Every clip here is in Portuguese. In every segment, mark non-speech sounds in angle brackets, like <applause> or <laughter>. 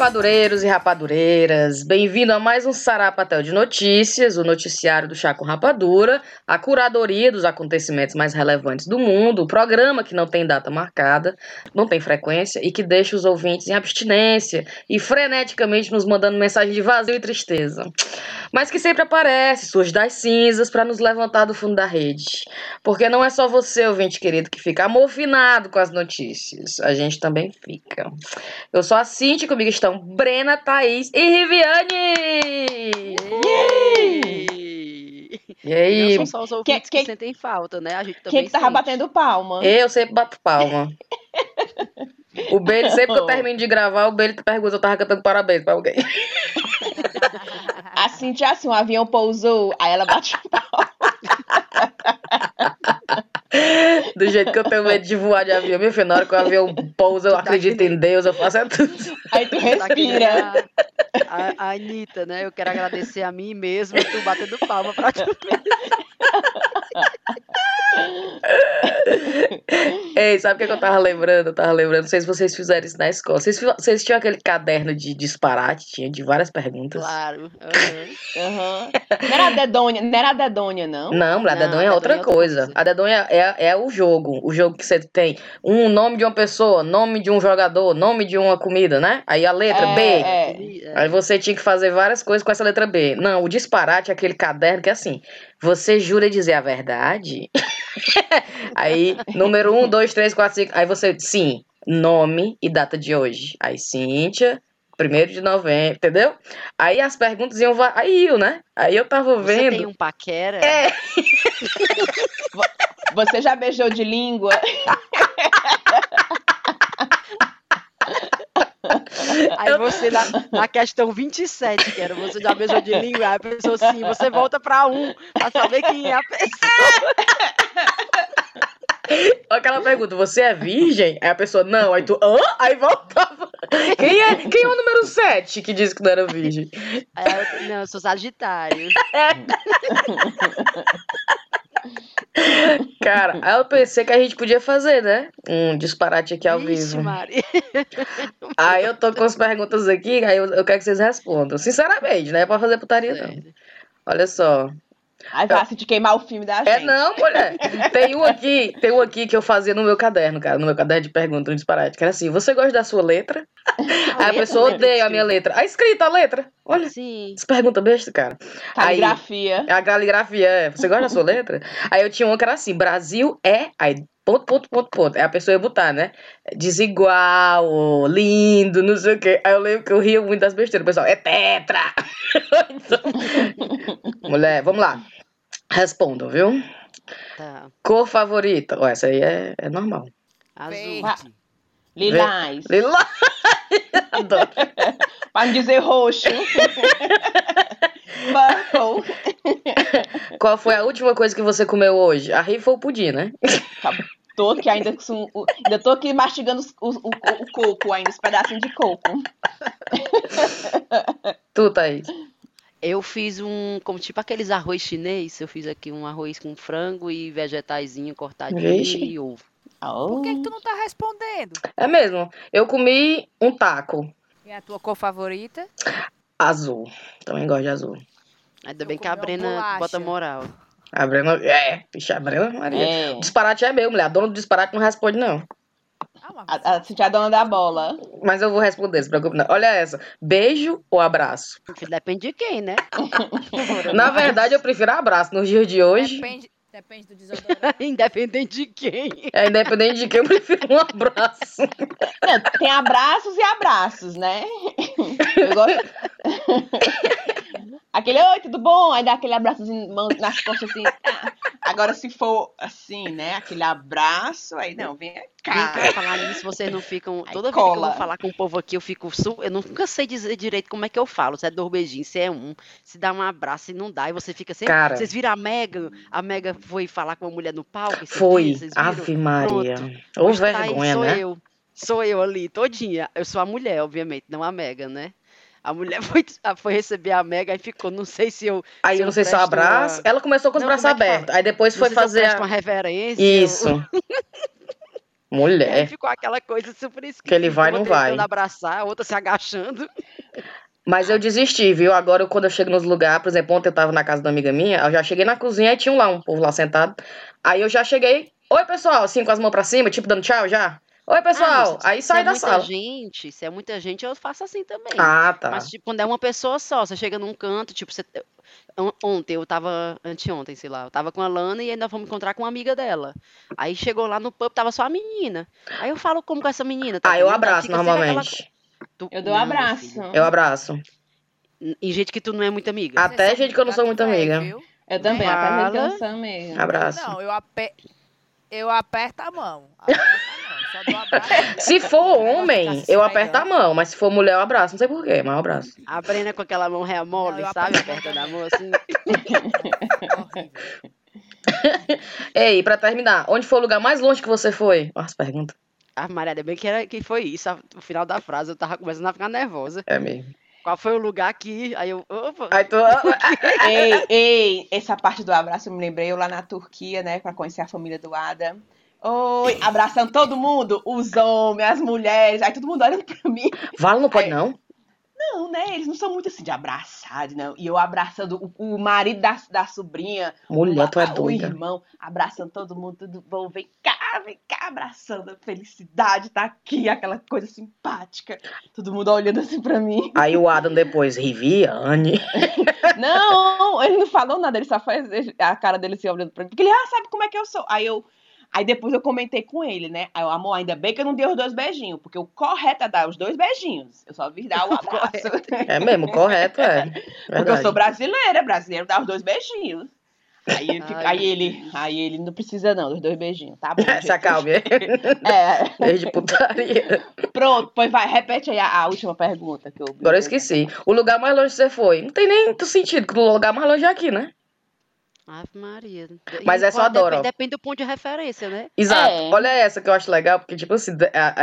rapadureiros e rapadureiras, bem-vindo a mais um Sarapatel de Notícias, o noticiário do Chá com Rapadura, a curadoria dos acontecimentos mais relevantes do mundo, o programa que não tem data marcada, não tem frequência e que deixa os ouvintes em abstinência e freneticamente nos mandando mensagem de vazio e tristeza. Mas que sempre aparece, surge das cinzas para nos levantar do fundo da rede. Porque não é só você, ouvinte querido, que fica amofinado com as notícias. A gente também fica. Eu sou a Cintia, comigo estão Brena, Thaís e Riviane! E aí? Não são só os ouvintes que, que, que sentem falta, né? A gente também Quem que tava sente. batendo palma? Eu sempre bato palma. <laughs> o Beli, sempre que eu termino de gravar, o Beli pergunta se eu tava cantando parabéns pra alguém. <laughs> A Cintia, assim, um avião pousou, aí ela bate palma. <laughs> Do jeito que eu tenho medo de voar de avião, meu filho, na hora que o avião pousa, eu acredito em Deus, eu faço é tudo. Aí tu respira. A, a Anitta, né? Eu quero agradecer a mim mesmo e tu batendo palma pra tu. <laughs> <laughs> Ei, sabe o que, que eu tava lembrando? Eu tava lembrando, não sei se vocês fizeram isso na escola. Vocês, vocês tinham aquele caderno de disparate, tinha de várias perguntas? Claro. aham. Aham. Não era a dedonha, não era a dedonha, não? Não, a Não, dedonha é a outra dedonha é outra coisa. coisa. A dedonha é, é o jogo. O jogo que você tem um nome de uma pessoa, nome de um jogador, nome de uma comida, né? Aí a letra É, B. é. É. Aí você tinha que fazer várias coisas com essa letra B. Não, o disparate é aquele caderno que é assim. Você jura dizer a verdade? <laughs> aí, número 1, 2, 3, 4, 5. Aí você, sim, nome e data de hoje. Aí, Cíntia, 1 de novembro, entendeu? Aí as perguntas iam. va- Aí eu, né? Aí eu tava Você vendo. tem um paquera? É. <laughs> Você já beijou de língua? <laughs> Aí você, na, na questão 27, que era você já beijou de língua, aí a pessoa assim, você volta pra um, pra saber quem é a pessoa. <laughs> Aquela pergunta, você é virgem? Aí a pessoa, não. Aí tu, hã? Aí voltava. Quem é, quem é o número 7 que disse que não era virgem? Aí eu, não, eu sou sagitário. Cara, aí eu pensei que a gente podia fazer, né? Um disparate aqui ao Vixe, vivo. Maria. Aí eu tô com as perguntas aqui, aí eu, eu quero que vocês respondam. Sinceramente, não é pra fazer putaria, não. Olha só. Aí se te queimar o filme da gente. É não, mulher. Tem um aqui, tem um aqui que eu fazia no meu caderno, cara, no meu caderno de perguntas, um disparate, que era assim, você gosta da sua letra? <laughs> Aí a pessoa odeia a minha letra. A escrita, a letra. Olha, Sim. essa pergunta besta, cara. Aí, Caligrafia. a caligrafia é, você gosta da sua letra? Aí eu tinha uma que era assim, Brasil é, aí ponto, ponto, ponto, ponto. Aí a pessoa ia botar, né? Desigual, lindo, não sei o quê. Aí eu lembro que eu ria muito das besteiras. O pessoal, é tetra! Então, <laughs> Mulher, vamos lá. Respondam, viu? Tá. Cor favorita? Ó, essa aí é, é normal. Azul. Verde. Lilás. Lila. <laughs> Adoro. <laughs> Pra não dizer roxo. Purple. <laughs> Qual foi a última coisa que você comeu hoje? A rifa ou o pudim, né? Tô aqui ainda, com o- ainda tô aqui mastigando o, o, o coco ainda, os pedacinhos de coco. <laughs> Tu, Thaís. Eu fiz um, como tipo aqueles arroz chinês, eu fiz aqui um arroz com frango e vegetaizinho cortadinho Vixe. e ovo. Por que, que tu não tá respondendo? É mesmo. Eu comi um taco E a tua cor favorita? Azul. Também gosto de azul. Ainda bem que a Brena bolacha. bota moral. A Brena. É, bicha, a Brena Maria. É. O disparate é meu, mulher. A dona do disparate não responde, não. Ah, A, a é a dona da bola. Mas eu vou responder, se preocupe não. Olha essa. Beijo ou abraço? Depende de quem, né? <laughs> Na verdade, eu prefiro abraço. Nos dias de hoje, Depende, depende do desodorante. <laughs> Independente de quem. é independente de quem, eu prefiro um abraço. Não, tem abraços e abraços, né? Eu gosto. <laughs> Aquele, oi, tudo bom? Aí dá aquele abraçozinho mão- nas costas assim. <laughs> Agora, se for assim, né? Aquele abraço, aí não, vem Vem cá. cá, falar nisso, vocês não ficam. Aí Toda vez que eu cola. vou falar com o povo aqui, eu fico. Eu nunca sei dizer direito como é que eu falo. Se é dois beijinhos, se é um, se dá um abraço, se não dá. E você fica sempre. Cara. Vocês viram a Mega? A Mega foi falar com uma mulher no palco? Foi. dias? Ave Maria. Ou Pois tá aí, vergonha, sou né? eu. Sou eu ali, todinha. Eu sou a mulher, obviamente, não a Mega, né? A mulher <laughs> foi, foi receber a Mega e ficou, não sei se eu. Aí se eu não sei se eu presto uma- abraço. Ela começou com os Não, braços é fala? abertos. Aí depois não foi eu fazer. a- uma reverência. eu- Isso. <laughs> Aí Mulher. ficou aquela coisa super esquisita. Que ele vai, uma não vai. tentando abraçar, a outra se agachando. Mas eu desisti, viu? Agora, quando eu chego nos lugares, por exemplo, ontem eu tava na casa da amiga minha, eu já cheguei na cozinha e tinha lá um povo lá sentado. Aí eu já cheguei, oi pessoal, assim com as mãos pra cima, tipo dando tchau já. Oi Ah, pessoal, mas aí se sai é da muita sala. gente, se é muita gente, eu faço assim também. Ah, tá. Mas, tipo, quando é uma pessoa só, você chega num canto, tipo, você... on- Ontem eu tava, anteontem, sei lá, eu tava com a Lana e ainda vamos encontrar com uma amiga dela. Aí chegou lá no pub, tava só a menina. Aí eu falo como com essa menina, tá Ah, eu abraço fica aquela normalmente. co- Tu- Eu dou Não, abraço. filho. Eu abraço. Em gente que tu não é muito amiga. Ah, Até gente que eu não sou muito velho, amiga. viu? Eu também, Fala. até mesmo canção mesmo. Abraço. Não, eu, ape... eu aperto a mão. Aperto a mão. <laughs> Se for homem, eu aperto a mão, mas se for mulher, eu abraço. Não sei porquê, mas eu abraço. A Brena com aquela mão real mole, sabe? aperto a Aperta mão assim. <laughs> Ei, pra terminar, onde foi o lugar mais longe que você foi? Ó, as perguntas. A Maria, ainda bem que, era, que foi isso. O final da frase, eu tava começando a ficar nervosa. É mesmo. Qual foi o lugar que. Aí eu. Opa, Aí tu. <laughs> ei, ei, essa parte do abraço eu me lembrei eu lá na Turquia, né, pra conhecer a família do Adam. Oi, abraçando todo mundo, os homens, as mulheres, aí todo mundo olhando pra mim. Vala não pode, Aí- não? Não, né, eles não são muito assim de abraçar, não. E eu abraçando o, o marido da, da sobrinha, Mulher, tu é o, o doida. irmão, abraçando todo mundo, tudo bom, vem cá, vem cá, abraçando a felicidade, tá aqui, aquela coisa simpática. Todo mundo olhando assim pra mim. Aí o Adam depois, Riviane. <laughs> Não, ele não falou nada, ele só faz a cara dele se olhando pra mim. Porque ele, ah, sabe como é que eu sou? Aí eu. Aí depois eu comentei com ele, né? Aí eu, amor, ainda bem que eu não dei os dois beijinhos, porque o correto é dar os dois beijinhos. Eu só vi dar o <laughs> abraço. É mesmo, correto, é. Porque eu Verdade. sou brasileira, brasileiro dá os dois beijinhos. Aí, ele fica- aí ele, aí ele não precisa não dos dois beijinhos, tá bom? <laughs> Se acalme. <laughs> É, Beijo de putaria. pronto, pois vai, repete aí a, a última pergunta que eu Agora eu esqueci. O lugar mais longe que você foi. Não tem nem muito sentido, porque o lugar mais longe é aqui, né? Ave Maria. Mas E essa eu adoro, Depende, depende do ponto de referência, né? Exato. É. Olha essa que eu acho legal, porque, tipo assim, a,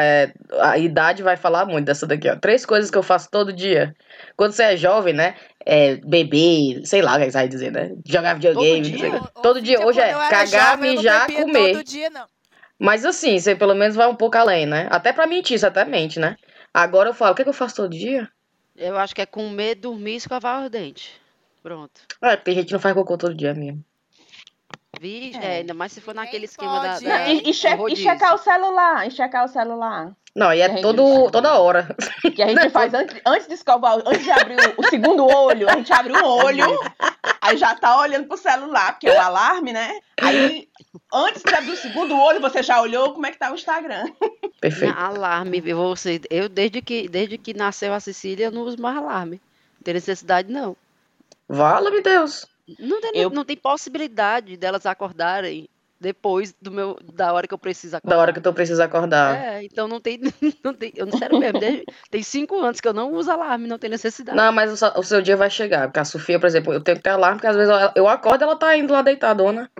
a- a idade vai falar muito dessa daqui, ó. Três coisas que eu faço todo dia. Quando você é jovem, né? É beber, sei lá o que você vai dizer, né? Jogar videogame. não sei o dia? Todo dia. Hoje é cagar, jovem, eu não mijar, comer. Todo dia, não. Mas assim, você pelo menos vai um pouco além, né? Até pra mentir, você até mente, né? Agora eu falo, o que, que eu faço todo dia? Eu acho que é comer, dormir e escovar os dentes. Pronto. É, tem gente que não faz cocô todo dia mesmo. Vixe, É. é, ainda mais se for naquele esquema da. pode, da- né? E, e, che- e checar o celular, e checar o celular. Não, e é todo, toda hora. Que a <laughs> gente faz antes, antes de escovar, antes de abrir o, o segundo olho, a gente abre um <laughs> olho, aí já tá olhando pro celular, porque é o alarme, né? Aí, antes de abrir o segundo olho, você já olhou como é que tá o Instagram. <laughs> Perfeito. Na- alarme, eu você, eu desde que desde que nasceu a Cecília eu não uso mais alarme. Não tem necessidade não. Vala-me Deus. Não tem, Eu- não tem possibilidade delas acordarem depois do meu da hora que eu preciso acordar. Da hora que tu precisa acordar. É, então não tem, <laughs> não tem, eu não sério mesmo, desde- tem cinco anos que eu não uso alarme, não tem necessidade. Não, mas o, seu- o seu dia vai chegar. Porque a Sofia, por exemplo, eu tenho que ter alarme, porque às vezes eu, eu acordo e ela tá indo lá deitadona.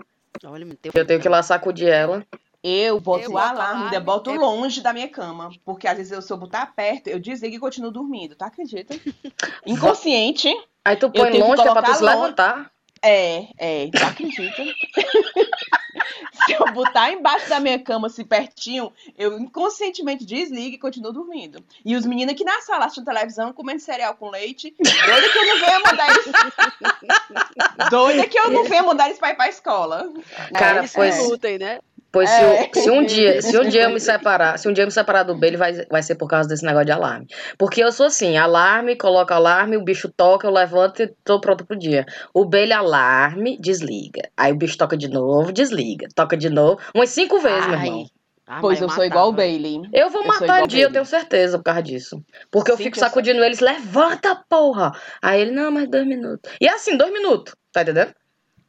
Olha, tem Eu tenho que ir lá sacudir ela. Eu boto Eu o boto alarme, ainda boto eu- longe da minha cama. Porque às vezes eu, se eu botar perto, eu desligo e continuo dormindo, tá? Acredita? <laughs> Inconsciente. Aí tu põe longe que é pra tu se levantar. É, é, tá? Acredita? <laughs> se eu botar embaixo da minha cama, assim, pertinho, eu inconscientemente desligo e continuo dormindo. E os meninos aqui na sala assistindo televisão, comendo cereal com leite, doida que eu não venha mandar <laughs> eles. doida que eu não venha mandar eles pra ir pra escola. Cara, Eles pois- que lutem, né? Pois É. se, se um dia, se um dia eu me <laughs> separar, se um dia eu me separar do Bailey, vai, vai ser por causa desse negócio de alarme. Porque eu sou assim, alarme, coloco alarme, o bicho toca, eu levanto e tô pronto pro dia. O Bailey alarme, desliga. Aí o bicho toca de novo, desliga. Toca de novo. Umas cinco vezes, meu Ai. irmão. Ah, Pois eu sou igual o. Bailey. Eu vou Eu matar um dia, eu tenho certeza por causa disso. Porque eu Sim, fico eu sacudindo eles, levanta, porra! Aí ele, não, mais dois minutos. E é assim, dois minutos, tá entendendo?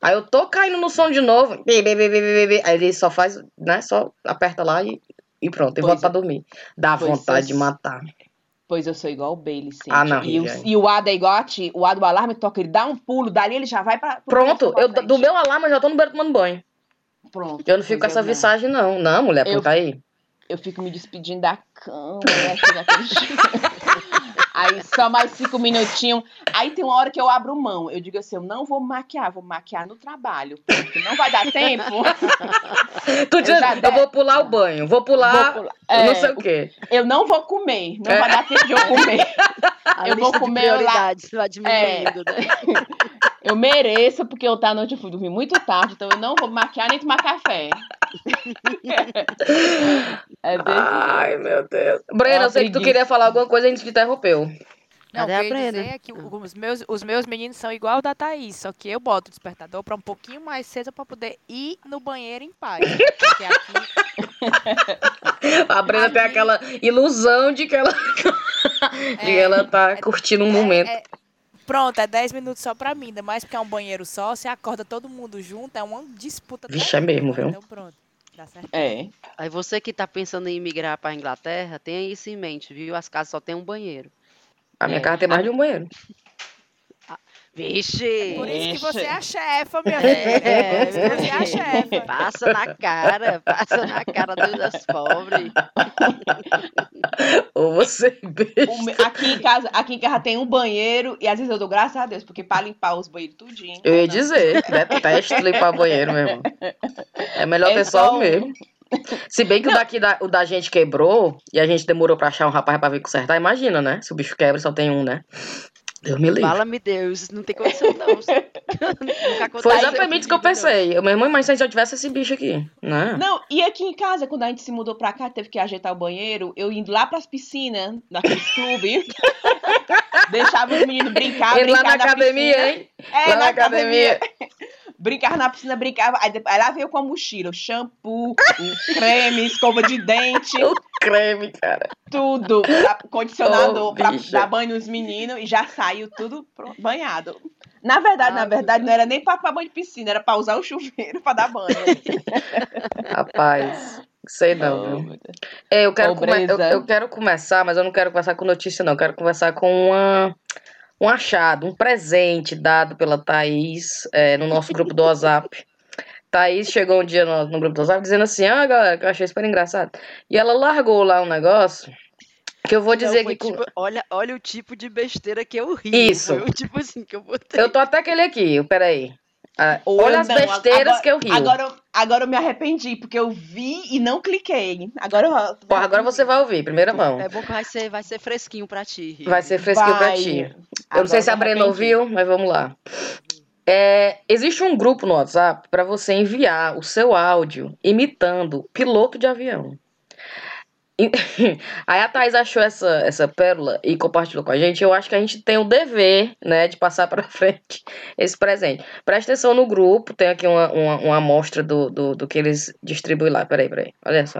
Aí eu tô caindo no som de novo, aí ele só faz, né, só aperta lá e, e pronto, e Pois volta pra é. dormir. Dá Pois vontade é. de matar. Pois eu sou igual o Bailey, sim. Ah, não, E, o, e o Ada é igual a ti. O Ada, o alarme toca, ele dá um pulo, dali ele já vai pra. pro Pronto, pra eu, do meu alarme eu já tô no banheiro tomando banho. Pronto. Eu não fico com essa não. visagem, não. Não, mulher, Eu- puta aí. Eu fico me despedindo da cama, né? <laughs> Aí só mais cinco minutinhos. Aí tem uma hora que eu abro mão. Eu digo assim: eu não vou maquiar, vou maquiar no trabalho. Porque não vai dar tempo. <laughs> Tu já eu, de- vou pular o banho, vou pular, Vou pular. não É, sei o quê. Eu não vou comer. Não vai dar tempo de eu comer. A Eu vou lista de comer lá- diminuindo, né? Eu mereço, porque eu tá noite eu fui dormir muito tarde, então eu não vou maquiar nem tomar café. É desse Ai, jeito. meu Deus. Brena, É eu sei que tu queria falar alguma coisa a gente te interrompeu. Não, o Cadê que a eu ia Brenda? dizer é que os meus, os meus meninos são igual o da Thaís, só que eu boto o despertador pra um pouquinho mais cedo pra poder ir no banheiro em paz. Porque aqui <laughs> A Brena tem aquela ilusão de que ela, <laughs> <laughs> de que É, ela tá é- curtindo um é- momento. é- pronto, é 10 minutos só pra mim, ainda mais porque é um banheiro só, você acorda todo mundo junto, é uma disputa Vixe, é mesmo, viu? Então pronto, dá certo. É. Aí você que tá pensando em migrar pra Inglaterra, tenha isso em mente, viu? As casas só tem um banheiro. A minha É. casa tem mais de um banheiro. <laughs> Vixe! Por isso que você é a chefa, minha É, filha. Por isso que você é a <laughs> chefa. Passa na cara, passa na cara dos- das pobres. Ou você O besta. me- aqui, em casa, aqui em casa tem um banheiro e às vezes eu dou graças a Deus, porque pra limpar os banheiros tudinho. Eu ia não. dizer, detesto limpar banheiro mesmo. É melhor É ter só o um. mesmo. Se bem que o daqui da, o da gente quebrou e a gente demorou pra achar um rapaz pra vir consertar, imagina, né? Se o bicho quebra e só tem um, né? Deus me livre. Fala-me Deus, não tem condição não. <laughs> Foi exatamente isso que eu não. pensei. Eu, meu irmão, mas se eu tivesse esse bicho aqui, né? Não, e aqui em casa, quando a gente se mudou pra cá, teve que ajeitar o banheiro, eu indo lá pras piscinas, naqueles clubes, <laughs> deixava os meninos brincar, Ele lá brincar na academia, piscina. hein? É, lá na, na academia. academia. Brincava na piscina, brincava. Aí, aí lá veio com a mochila, o shampoo, o creme, escova de dente, <laughs> O creme, cara. tudo. Condicionador Ô, pra bicha. dar banho nos meninos e já saiu tudo banhado. Na verdade, na Ah, verdade, não era nem pra, pra banho de piscina, era pra usar o chuveiro pra dar banho. <laughs> Rapaz, sei não, Oh, viu? É, eu quero, eu, eu quero começar, mas eu não quero começar com notícia, não. Eu quero conversar com uma, um achado, um presente dado pela Thaís é, no nosso grupo do WhatsApp. Thaís chegou um dia no, no grupo do WhatsApp dizendo assim: Ah, galera, que eu achei super engraçado. E ela largou lá um negócio que eu vou dizer que. com- tipo, olha, olha o tipo de besteira que eu ri. Isso. Foi o tipo assim que eu botei. Eu tô até aquele aqui, peraí. Ah, olha as não, besteiras agora- que eu rio. Agora, eu- agora eu me arrependi, porque eu vi e não cliquei. Agora eu. Pô, agora você vai ouvir, primeira mão. É bom que vai ser, vai ser fresquinho pra ti. rir. Vai ser fresquinho pra Vai. Eu não sei se a arrependi. ouviu, mas vamos lá. É, existe um grupo no WhatsApp para você enviar o seu áudio imitando piloto de avião. <laughs> Aí a Thaís achou essa, essa pérola e compartilhou com a gente. Eu acho que a gente tem o dever, né, de passar para <laughs> frente esse presente. Presta atenção no grupo, tem aqui uma, uma, uma amostra do, do, do que eles distribuem lá. Peraí, peraí. Olha só.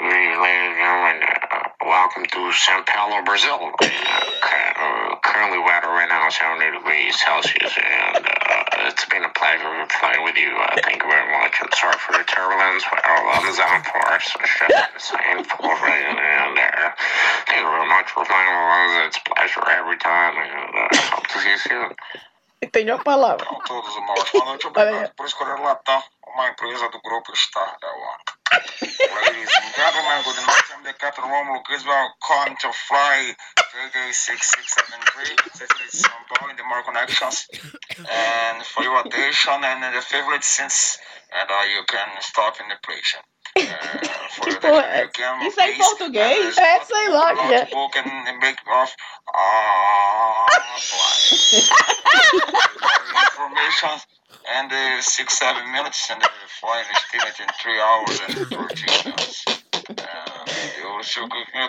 Ladies and gentlemen, uh, welcome to Sao Paulo, Brazil. Currently right now 70 degrees Celsius, and uh, it's been a pleasure flying with you. Uh, thank you very much. I'm sorry for the turbulence with our Amazon force. It's just same full rain, and uh, thank you very much for flying with us. It's a pleasure every time, and uh, hope to see you soon. <laughs> Entende uma palavra. A todos uma ótima noite. <laughs> Obrigado por escolher Latam, uma empresa do grupo Star Airline. Ladies and gentlemen, good night. I'm the Captain Romulo Griswold, calling to fly JJ6673. This is São Paulo in the more connections. And for your attention and the favorite scenes, and uh, you can stop in the place. Uh, for your porra attention, you can Isso é em please, português? uh, É, sei lá que é. notebook and make off. Ah, fly. information and uh, six seven minutes and the flight is estimated in three hours and 13 minutes.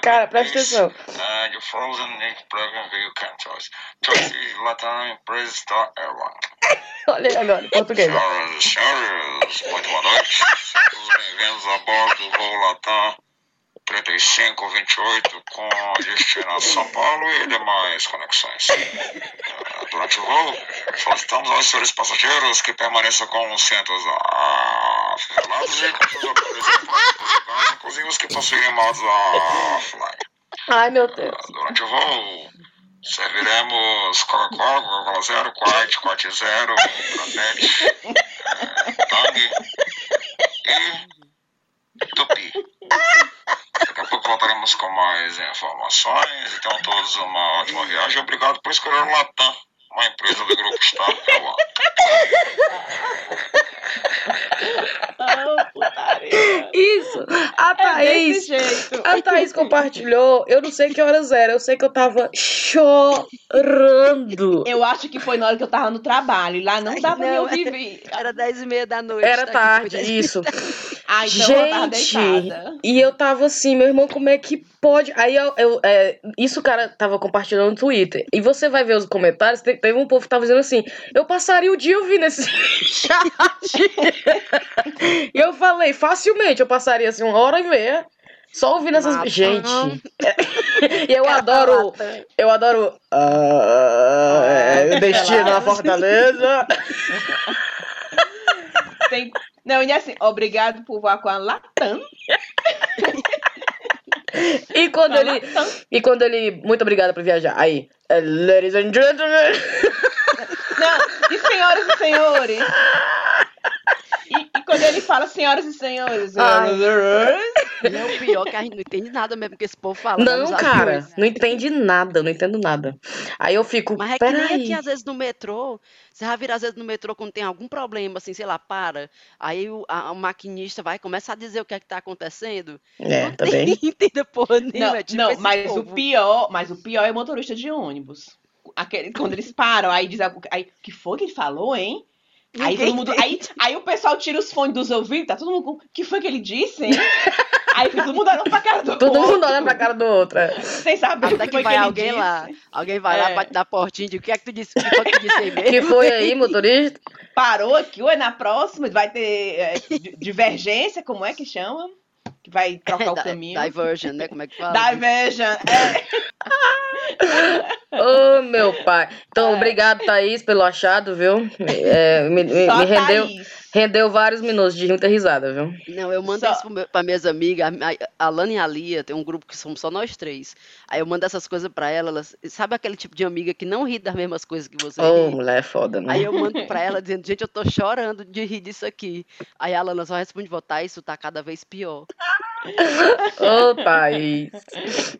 Cara, presta atenção. Uh, frozen egg program you can choose. Choose Latam Empresa Star <laughs> Airline. Olha aí agora, português. Senhoras e senhores, muito boa noite. Todos bem-vindos a bordo do voo Latam 3528 com destino a São Paulo e demais conexões. Eh, Durante o voo, solicitamos aos senhores passageiros que permaneçam com os cintos afivelados e com seus ligados, inclusive os que possuem modos offline. Ai, meu Deus. Durante o voo, serviremos Coca-Cola, Coca-Cola Zero, Quite, Quite Zero, Granete, eh, Tang e Tupi. Pouco voltaremos com mais informações. Então, todos uma ótima viagem. Obrigado por escolher o Latam, uma empresa do Grupo amo. Ah, putaria. Isso! A É Thaís. desse jeito. A Thaís compartilhou, eu não sei que horas era, eu sei que eu tava chorando. Eu acho que foi na hora que eu tava no trabalho. Lá não dava pra Não, eu viver. Era 10 e meia da noite. Era foi tarde, 10 meia isso. <laughs> Ah, então eu tava Gente, e eu tava assim, meu irmão, como é que pode? Aí eu, eu- é, isso o cara tava compartilhando no Twitter. E você vai ver os comentários, te- teve um povo que tava dizendo assim: eu passaria o dia ouvindo esse <laughs> chat. e eu falei, facilmente, eu passaria assim uma hora e meia. Só ouvindo essas. Matando. Gente. <laughs> e eu Cara, adoro. Eu adoro. ah, Ah, destino na. Fortaleza. Tem... Não, e assim, obrigado por voar com a Latam. <laughs> E quando ele. E quando ele. Muito obrigada por viajar. Aí. eh, Ladies and gentlemen. Não, e senhoras e senhores. <laughs> Quando ele fala senhoras e senhores. Ai. E é o pior que a gente não entende nada mesmo que esse povo fala. Não, cara. Não entende nada. Não entendo nada. Aí eu fico. Mas é que nem aqui, às vezes, no metrô. Você já vira, às vezes, no metrô quando tem algum problema, assim, sei lá, para. Aí o, a- o maquinista vai começar a dizer o que é que tá acontecendo. É, não também. tem <laughs> entenda porra Não, nenhuma. é tipo não mas o povo. pior, mas o pior é o motorista de ônibus. Aquele, quando eles param, aí diz algo- aí, que foi que ele falou, hein? Aí todo mundo, aí, aí o pessoal tira os fones dos ouvidos, tá todo mundo com, que foi que ele disse, hein? <laughs> aí fica todo mundo olhando pra cara do Todo outro, mundo olhando pra cara do outro. é. sem saber o Até que que foi vai que alguém disse. lá. Alguém vai lá, É. bate na portinha e diz, o que é que tu disse? O que foi que tu disse aí mesmo? Que foi aí, motorista? Parou aqui, ué, na próxima vai ter é, di- divergência, como é que chama? Que vai trocar o <laughs> caminho. Diversion, né? Como é que fala? Diversion. É. <laughs> Ô, meu pai. Então, É. obrigado, Thaís, pelo achado, viu? É, me, me- me rendeu, Thaís. Rendeu vários minutos de muita risada, viu? Não, eu mando Só- isso meu- pra minhas amigas, a, a Lana e a Lia, tem um grupo que somos só nós três. Aí eu mando essas coisas pra ela, elas, sabe aquele tipo de amiga que não ri das mesmas coisas que você Ô, ri? mulher é foda, né? Aí eu mando <laughs> pra ela dizendo, gente, eu tô chorando de rir disso aqui. Aí a Lana só responde, votar, isso tá cada vez pior. <laughs> Ô.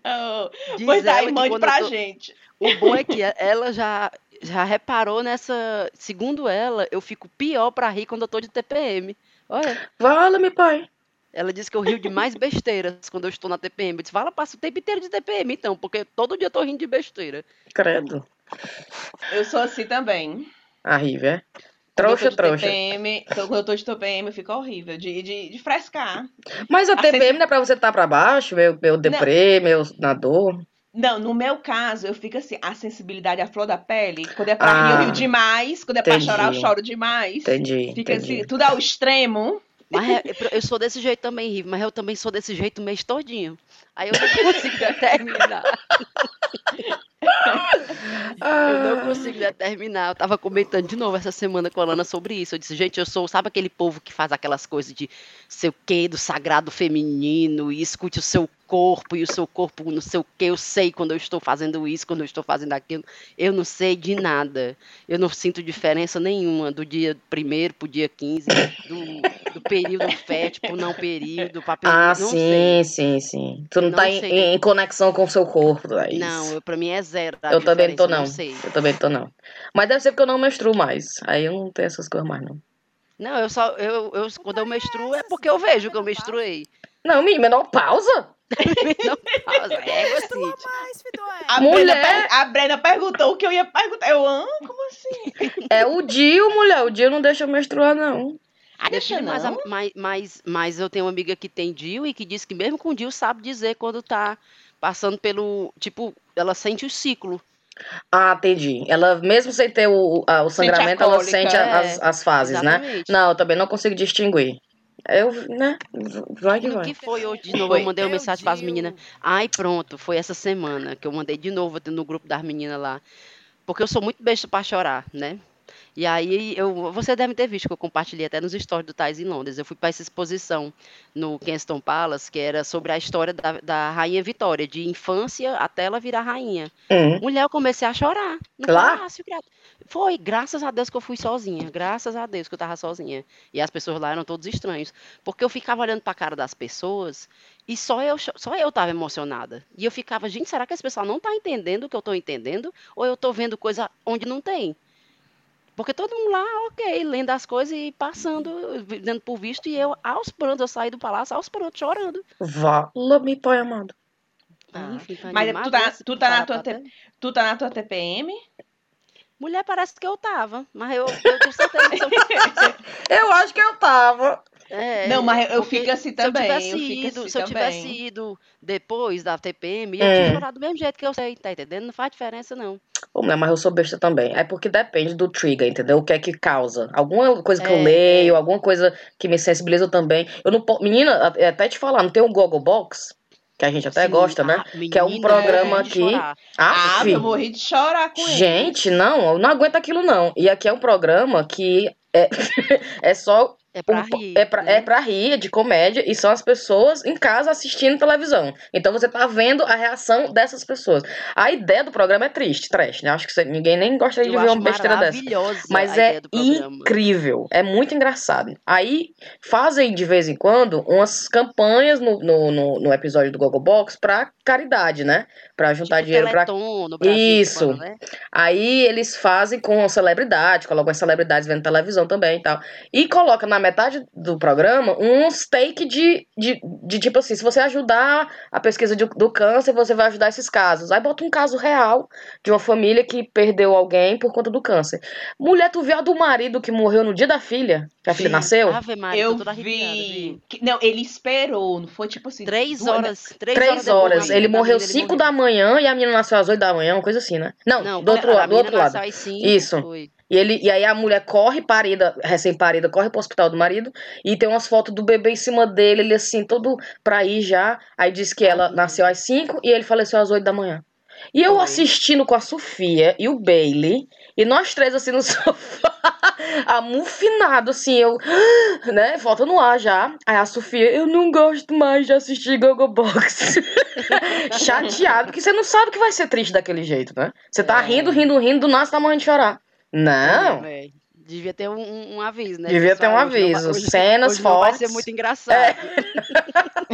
Oh, Diz pois ela aí, mande pra tô- gente. O bom é que ela já, já reparou nessa. Segundo ela, eu fico pior pra rir quando eu tô de TPM. Olha, Fala-me, pai. ela disse que eu rio de mais besteiras quando eu estou na TPM. Eu disse, fala, passa o tempo inteiro de TPM, então, porque todo dia eu tô rindo de besteira. Credo. Eu sou assim também. A é? Trouxa, trouxa. TPM, então, quando eu tô de TPM, fica horrível. De, de, de frescar. Mas a A TPM não é pra você estar pra baixo, meu, meu deprê, meu na dor. Não, no meu caso, eu fico assim, a sensibilidade à flor da pele. Quando é pra Ah, rir, eu rio demais. Quando é pra entendi. chorar, eu choro demais. Entendi, Fica entendi. assim, tudo ao extremo. Mas é- eu- eu sou desse jeito também, Rive, mas eu também sou desse jeito o mês todinho. Aí eu não consigo <laughs> determinar. Eu não Ah, consigo determinar. Eu tava comentando de novo essa semana com a Lana sobre isso. Eu disse, gente, eu sou, sabe aquele povo que faz aquelas coisas de sei o quê, do sagrado feminino, e escute o seu corpo, e o seu corpo não sei o quê. Eu sei quando eu estou fazendo isso, quando eu estou fazendo aquilo. Eu não sei de nada. Eu não sinto diferença nenhuma do dia primeiro pro dia 15, do, do período fértil pro não período, pra período, ah, não sei. sim, sim, sim. Tu não, Não tá em, em conexão com o seu corpo, Thaís. Não, pra mim é zero. Eu também não tô, não. sei. Eu também tô, não. Mas deve ser porque eu não menstruo mais. Aí eu não tenho essas coisas mais, não. Não, eu só. Eu, eu, quando eu menstruo é porque eu vejo que eu menstruei. <laughs> Não, menina, menopausa? <laughs> Não pausa, é assim. Mais, Fidoé. A, Mulher- a Brena perguntou o que eu ia perguntar. Eu, ah, como assim? É o Dio, mulher. O Dio não deixa eu menstruar, não. Ah, deixa Mas, não. a- mas, mas, mas eu tenho uma amiga que tem DIL e que diz que mesmo com DIL sabe dizer quando tá passando pelo. Tipo, ela sente o ciclo. Ah, entendi. Ela, mesmo sem ter o, a- o Sente a sangramento, ela sente a- é. as, as fases, né? Exatamente. Não, eu também não consigo distinguir. Eu, né? Vai que vai. que foi hoje de novo, Foi. eu mandei uma Meu mensagem para as meninas. Ai, pronto, foi essa semana que eu mandei de novo no grupo das meninas lá. Porque eu sou muito besta para chorar, né? E aí, eu, você deve ter visto que eu compartilhei até nos stories do Tais em Londres. Eu fui para essa exposição no Kensington Palace, que era sobre a história da, da Rainha Vitória, de infância até ela virar rainha. Hum. Mulher, eu comecei a chorar. No Lá? palácio, Foi, graças a Deus que eu fui sozinha. Graças a Deus que eu tava sozinha. E as pessoas lá eram todos estranhos. Porque eu ficava olhando pra cara das pessoas e só eu, só eu tava emocionada. E eu ficava, gente, será que esse pessoal não tá entendendo o que eu tô entendendo? Ou eu tô vendo coisa onde não tem? Porque todo mundo lá, ok, lendo as coisas e passando, dando por visto, e eu, aos prantos, eu saí do palácio aos prantos, chorando. Vala-me, pai amado. Ah. Enfim, tá Mas tu tá- esse tu tá na tua Sarapaté? Tu tá na tua TPM? Mulher, parece que eu tava, mas eu, eu tenho certeza <laughs> Eu acho que eu tava. É, não, mas eu fico assim se eu também. tivesse eu ido, assim se eu também. tivesse ido depois da TPM, eu Hum. tinha chorado do mesmo jeito que eu sei, tá entendendo? Não faz diferença, não. Ô, mulher, mas eu sou besta também. É porque depende do trigger, entendeu? O que é que causa. Alguma coisa que eu É, leio, é. alguma coisa que me sensibiliza também. Eu não. Menina, a- até te falar, não tem um Google Box? Que a gente até Sim, gosta, né? ah, Que é um programa eu de que-. Ah, Aff, eu morri de chorar com ele. gente, não, eu não aguento aquilo não. E aqui é um programa que é, <laughs> é só É pra rir. é, pra, né? é pra rir, de comédia, e são as pessoas em casa assistindo televisão. Então você tá vendo a reação dessas pessoas. A ideia do programa é triste, trash, né? Acho que você- ninguém nem gostaria de Eu ver uma besteira dessa. Mas é incrível, é muito engraçado. Aí fazem de vez em quando umas campanhas no, no, no, no episódio do Google Box pra caridade, né? Pra juntar Tipo dinheiro Brasil, Isso. fala, né? Aí eles fazem com celebridade, colocam as celebridades vendo televisão também e tal. E coloca na metade do programa uns take de, de, de tipo assim, se você ajudar a pesquisa de- do câncer, você vai ajudar esses casos. Aí bota um caso real de uma família que perdeu alguém por conta do câncer. Mulher, tu viu a do marido que morreu no dia da filha? Que a filha Vi. nasceu? Ave Maria, Eu tô toda arrepiada, vi. que- Não, ele esperou, não foi tipo assim. Três horas. Três, Três horas. horas. Ele morreu menina, ele 5 morreu. da manhã e a menina nasceu às 8 da manhã, uma coisa assim, né? Não, Não, do outro, a lado, do outro lado. às cinco, Isso. foi. E, ele, e aí a mulher corre, parida, recém-parida, corre pro hospital do marido e tem umas fotos do bebê em cima dele, ele assim, todo pra ir já. Aí diz que ela nasceu às 5 e ele faleceu às 8 da manhã. E eu assistindo com a Sofia e o Bailey, e nós três assim no <laughs> sofá, amufinado, assim, eu, <gasps> né, volta no ar já. Aí a Sofia, eu não gosto mais de assistir Google Box. <laughs> Chateado, porque você não sabe que vai ser triste daquele jeito, né? Você tá É. rindo, rindo, rindo, do nada você tá morrendo de chorar. Não. É, devia ter um, um- aviso, né? Devia ter um aviso. hoje- Cenas hoje não vai ser fortes. muito engraçado. <laughs>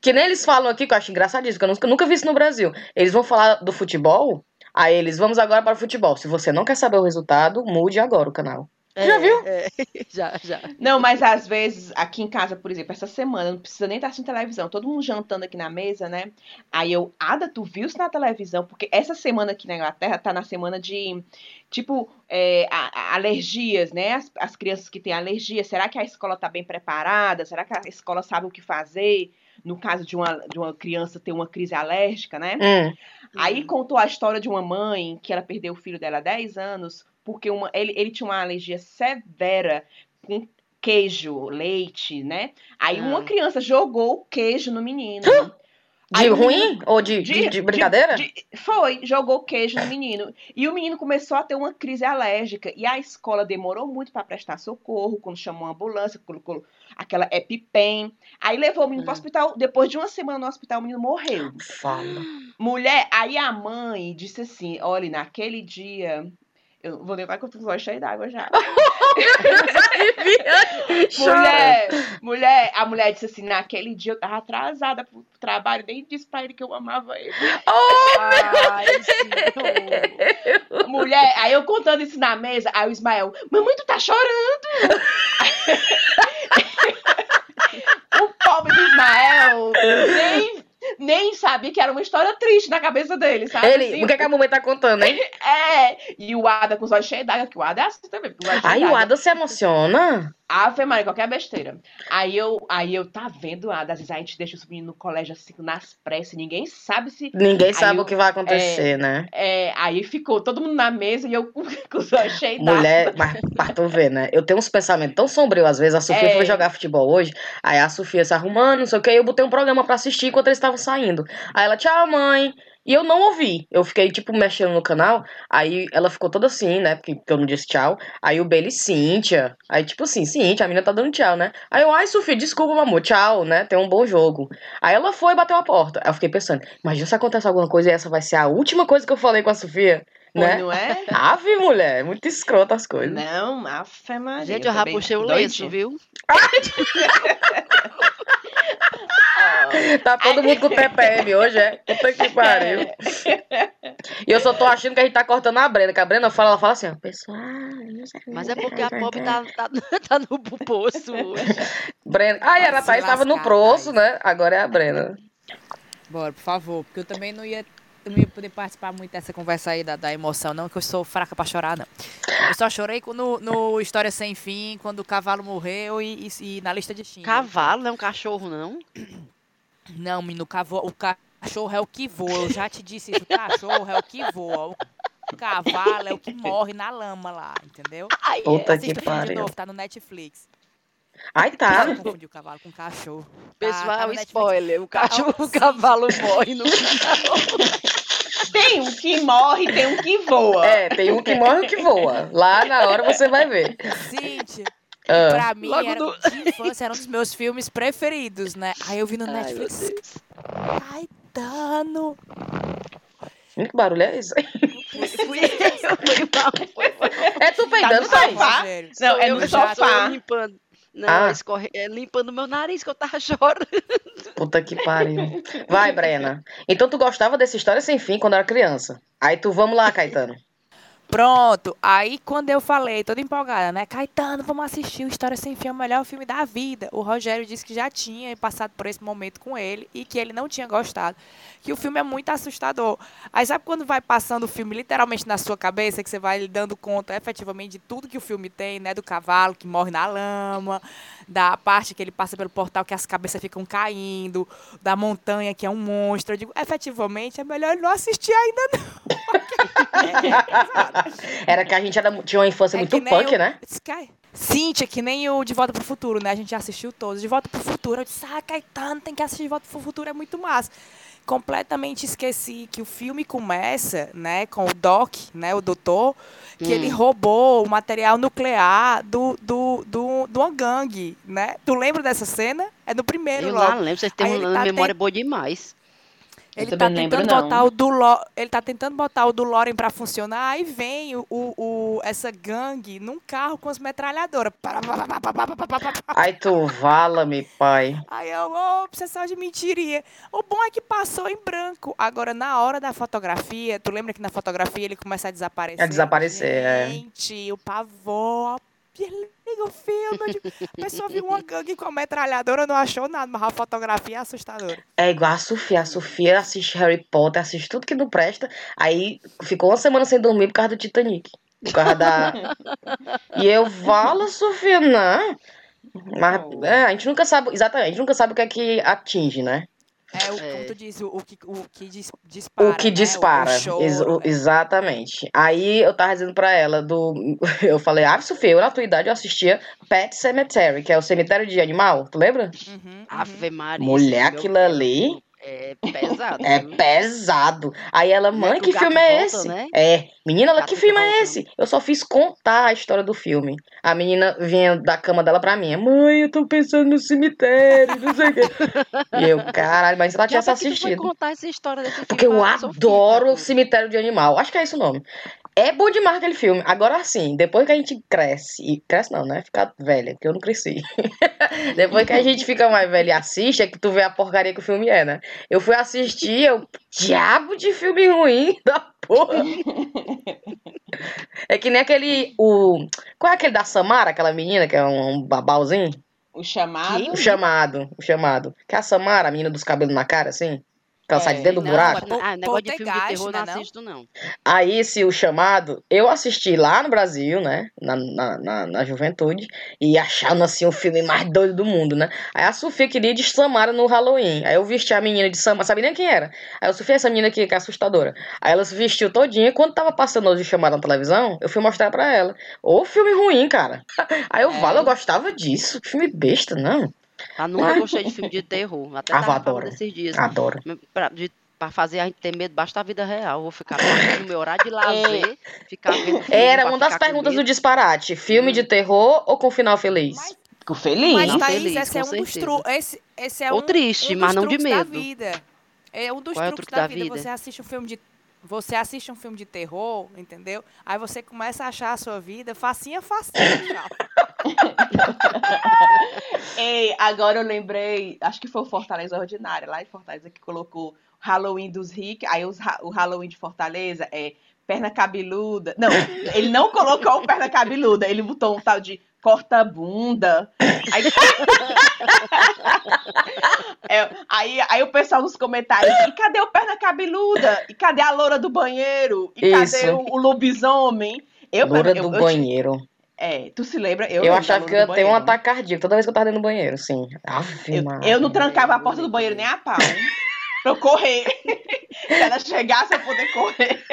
Que nem eles falam aqui, que eu acho engraçadíssimo, que eu nunca, nunca vi isso no Brasil. Eles vão falar do futebol, aí eles, vamos agora para o futebol. Se você não quer saber o resultado, mude agora o canal. Já viu? É, <laughs> já, já. Não, mas às vezes, aqui em casa, por exemplo, essa semana, não precisa nem estar assistindo televisão, todo mundo jantando aqui na mesa, né? Aí eu, Ada, tu viu isso na televisão? Porque essa semana aqui na Inglaterra tá na semana de, tipo, é, a- a- alergias, né? As, as crianças que têm alergia, será que a escola tá bem preparada? Será que a escola sabe o que fazer? No caso de uma, de uma criança ter uma crise alérgica, né? Hum, Aí contou a história de uma mãe que ela perdeu o filho dela há 10 anos porque uma, ele, ele tinha uma alergia severa com queijo, leite, né? Aí Ah. uma criança jogou o queijo no menino. de Aí ruim menino- ou de, de, de brincadeira? de- foi, jogou queijo no menino. E o menino começou a ter uma crise alérgica. E a escola demorou muito para prestar socorro, quando chamou a ambulância, colocou aquela EpiPen. Aí levou o menino para o hospital. Depois de uma semana no hospital, o menino morreu. Fala. Mulher, aí a mãe disse assim: olha, naquele dia. Eu vou levar que eu tô cheios d'água já. <laughs> mulher, mulher, a mulher disse assim: naquele dia eu tava atrasada pro trabalho, nem disse pra ele que eu amava ele. Ai, <laughs> senhor. Mulher, aí eu contando isso na mesa, aí o Ismael, mamãe, tu tá chorando? <laughs> o pobre do Ismael nem, nem sabia que era uma história triste na cabeça dele, sabe? Ele, Assim, o que, é que a mamãe tá contando, hein? <laughs> É, e o Ada com os olhos cheios d'água, que o Ada é assim também. Aí o. Ada se emociona. Ave Maria, qualquer besteira. Aí eu, aí eu, tá vendo, Ada, às vezes a gente deixa os meninos no colégio assim, nas pressas, ninguém sabe se... Ninguém Aí sabe eu- o que vai acontecer, né? É, aí ficou todo mundo na mesa e eu <laughs> com, os olhos cheios. Mulher, mas pra tu ver, né? Eu tenho uns pensamentos tão sombrios às vezes. A Sofia É. foi jogar futebol hoje. Aí a Sofia se arrumando, não sei o que. Eu botei um programa pra assistir enquanto eles estavam saindo. Aí ela, tchau, mãe. E eu não ouvi. Eu fiquei, tipo, mexendo no canal. Aí ela ficou toda assim, né? Porque, eu não disse tchau. Aí o Bailey, Cíntia. Aí, tipo assim, Cíntia, a menina tá dando tchau, né? Aí eu, ai, Sofia, desculpa, meu amor, tchau, né? Tem um bom jogo. Aí ela foi e bateu a porta. Aí eu fiquei pensando, imagina se acontece alguma coisa e essa vai ser a última coisa que eu falei com a Sofia, Pô, né? não é? <laughs> Ave, mulher, muito escrota as coisas. Não, afe Maria. Gente, eu já puxei o lenço, viu? <laughs> Tá todo mundo com TPM hoje, é? Puta que pariu. E eu só tô achando que a gente tá cortando a Brena, que a Brena fala, ela fala assim, ó, pessoal. Mas é porque a pobre tá, tá, <laughs> tá no poço hoje. Brena. Ah, e era a Thaís tava no Thaís. né? Agora é a Brena. Bora, por favor, porque eu também não ia, não ia poder participar muito dessa conversa aí da, da emoção, não, que eu sou fraca pra chorar, não. Eu só chorei no, no História Sem Fim, quando o cavalo morreu e, e- e na lista de Schindler. Cavalo não é um cachorro, não? Não, menino, o, cavo, o cachorro é o que voa. Eu já te disse isso. O cachorro é o que voa. O cavalo é o que morre na lama lá, entendeu? Ai, Puta que Assista o filme de pariu. novo, tá no Netflix. Ai, tá. Não confundi o cavalo com o cachorro. Tá- tá Pessoal, no Netflix. spoiler. O cachorro, o cavalo morre no final. <laughs> Tem um que morre, tem um que voa. É, tem um que morre e um que voa. Lá na hora você vai ver. Cíntia, Ah, pra mim, Logo era, no- de infância, era um dos meus filmes preferidos, né? Aí eu vi no Ai, Netflix. Caetano. que barulho é esse? Fui eu, foi mal. Foi, foi. É tu Tá peidando, no Thaís? sofá? Não, é eu no sofá. limpando. Não, Ah. escorre... é limpando meu nariz que eu tava <laughs> chorando. Puta que pariu. Vai, Brena. Então tu gostava dessa história sem fim quando era criança. Aí tu, vamos lá, Caetano. Pronto, aí quando eu falei, toda empolgada, né? Caetano, vamos assistir o História Sem Fim, é o melhor filme da vida. O Rogério disse que já tinha passado por esse momento com ele e que ele não tinha gostado. Que o filme é muito assustador. Aí sabe quando vai passando o filme literalmente na sua cabeça, que você vai dando conta efetivamente de tudo que o filme tem, né? Do cavalo que morre na lama, da parte que ele passa pelo portal que as cabeças ficam caindo, da montanha que é um monstro. Eu digo, efetivamente, é melhor não assistir ainda <laughs> Era que a gente era, tinha uma infância É muito punk, o- né? Sky. Cíntia, que nem o De Volta pro Futuro, né? A gente já assistiu todos. De Volta pro Futuro, eu disse, ah, Caetano, tem que assistir De Volta pro Futuro, é muito massa. Completamente esqueci que o filme começa, né, com o Doc, né, o doutor, que ele roubou o material nuclear do, do, do, de uma gangue, né? Tu lembra dessa cena? É no primeiro Eu logo. não lembro, vocês têm uma tá memória boa demais. Ele tá, lembro, Lo... ele tá tentando botar o do Loren para funcionar, aí vem o, o, essa gangue num carro com as metralhadoras. Aí tu vala, meu pai. Aí eu, ô, oh, obsessão é de mentirinha. O bom é que passou em branco. Agora, na hora da fotografia, tu lembra que na fotografia ele começa a desaparecer? A desaparecer, é. Gente, é. o pavor, Liga o filme. digo, A pessoa viu uma gangue com a metralhadora, não achou nada, mas a fotografia é assustadora. É igual a Sofia. A Sofia assiste Harry Potter, assiste tudo que não presta. Aí ficou uma semana sem dormir por causa do Titanic. Por causa da. E eu falo, Sofia, não. Mas é, a gente nunca sabe, exatamente, a gente nunca sabe o que é que atinge, né? É, o, É. como tu diz, o, o que, o que dis- dispara. O que né? dispara. O, choro, ex- o- né? Exatamente. Aí eu tava dizendo pra ela do. <laughs> Eu falei, ah, Sofia, eu na tua idade eu assistia Pet Cemetery, que é o cemitério de animal. Tu lembra? Uhum, uhum. Ave Maria. Mulher, aquilo ali É pesado. é pesado. Aí ela, Não é mãe, que o que filme é volta, esse? né? É. Menina, ela, que que filme é esse? Eu só fiz contar a história do filme. A menina vinha da cama dela pra mim. Mãe, eu tô pensando no cemitério, não sei o quê. <laughs> E eu, caralho, mas ela tinha que foi assistido. contar essa história desse filme Porque eu adoro o Cemitério de Animal. Acho que é esse o nome. É bom demais aquele filme. Agora sim, depois que a gente cresce. E cresce não, né? Fica velha, porque eu não cresci. <laughs> depois que a gente fica mais velha e assiste, é que tu vê a porcaria que o filme é, né? Eu fui assistir, eu. Diabo de filme ruim <laughs> da porra. é que nem aquele. O. Qual é aquele da Samara, aquela menina que é um, um babalzinho? O chamado. O chamado. O chamado. Que é a Samara, a menina dos cabelos na cara, assim? Que ela sai de É, dentro do Não, buraco. Ah, negócio de filme de terror né, não não? assisto, não. Aí, esse o chamado, eu assisti lá no Brasil, né? Na, na, na, na juventude, e achando assim o filme mais doido do mundo, né? Aí a Sofia queria de Samara no Halloween. Aí eu vesti a menina de Samara, sabia nem quem era. Aí eu Sofia, essa menina aqui que é assustadora. Aí ela se vestiu todinha, e quando tava passando hoje chamada na televisão, eu fui mostrar pra ela. Ô, filme ruim, cara. <laughs> Aí eu É. falo, eu gostava disso. Filme besta, não. Ah, nunca gostei de filme de terror. Até tava adoro. falando esses dias. Adoro. Pra- de pra fazer a gente ter medo basta da vida real. Vou ficar no meu horário de lazer, ficar vendo filme Era uma das com perguntas do disparate. Filme de terror ou com final feliz? Mas, Fico feliz. mas Não, Thaís, feliz, esse é com um dos truques. Esse, esse é Ou um, triste, um mas não de medo. vida. É um dos Qual é o truques truque da, da vida. vida? Você assiste um filme de você assiste um filme de terror, entendeu? Aí você começa a achar a sua vida facinha, facinha. <laughs> Ei, agora eu lembrei, acho que foi o Fortaleza Ordinária, lá em Fortaleza, que colocou Halloween dos ricos. Aí os o Halloween de Fortaleza é perna cabeluda. Não, ele não colocou o perna cabeluda, ele botou um tal de corta-bunda. Aí... <laughs> É, aí, aí o pessoal nos comentários, e cadê o perna cabeluda? E cadê a loura do banheiro? E cadê Isso. o, o lobisomem? Eu, Loura eu- do eu- banheiro. É, tu se lembra? Eu, Eu, achava que eu ia ter um ataque cardíaco toda vez que eu tava dentro do banheiro, sim. Ave Eu, eu não trancava a porta do banheiro nem a pau. Pra eu correr. <laughs> Se ela chegasse, eu poder correr.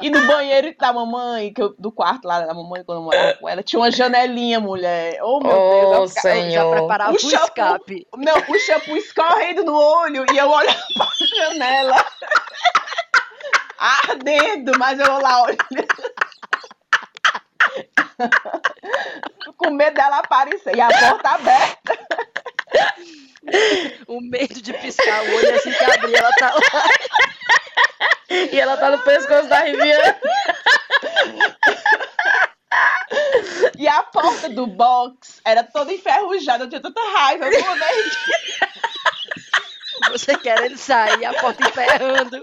E no banheiro da mamãe, que eu- do quarto lá da mamãe, quando eu morava com ela, tinha uma janelinha, mulher. Oh, meu Oh, Deus. eu Senhor. Já preparava O o shampoo. escape. Não, o shampoo escorrendo no olho e eu olhando pra janela. <laughs> Ardendo, mas eu lá olhando. <laughs> Com medo dela aparecer. E a porta aberta. <laughs> O medo de piscar o olho assim que abrir, ela tá lá. E ela tá no pescoço da Riviera. E a porta do box era toda enferrujada. Eu tinha tanta raiva. Eu Você querendo sair, a porta emperrando.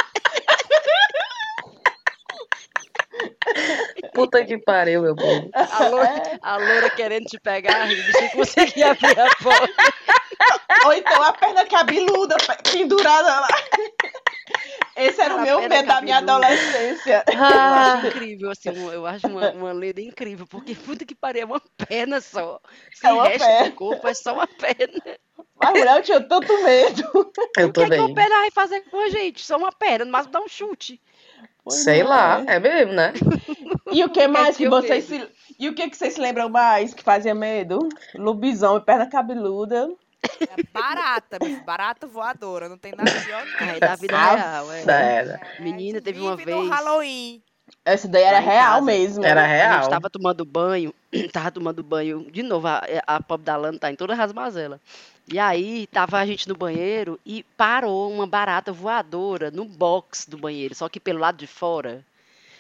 Puta que pariu, meu povo. A loura, a loura querendo te pegar, rindo, sem conseguir abrir a porta. Ou então a perna cabeluda pendurada lá. Esse era o A meu perna medo da minha adolescência. Eu Ah, acho incrível, assim, eu acho uma, uma lenda incrível, porque puta que pariu, é uma perna só. Se É uma resto perna. do corpo é só uma perna. Mas mulher, eu tinha tanto medo. eu O que é que uma perna vai fazer com a gente? Só uma perna, no máximo dá um chute. Pois Sei não lá, é. é mesmo, né? E o que mais que tinha vocês se... E o que, que vocês se lembram mais que fazia medo? Lobisomem, perna cabeluda. É barata, barata voadora, não tem nada pior do que É da vida Ah, real, é. Sério. Menina, teve uma vive no vez- Halloween. Essa daí era real casa. mesmo. Era A gente real. tava tomando banho, <clears throat> tava tomando banho, de novo, a, a pobre da Lana tá em toda rasmazela. E aí, tava a gente no banheiro e parou uma barata voadora no box do banheiro, só que pelo lado de fora.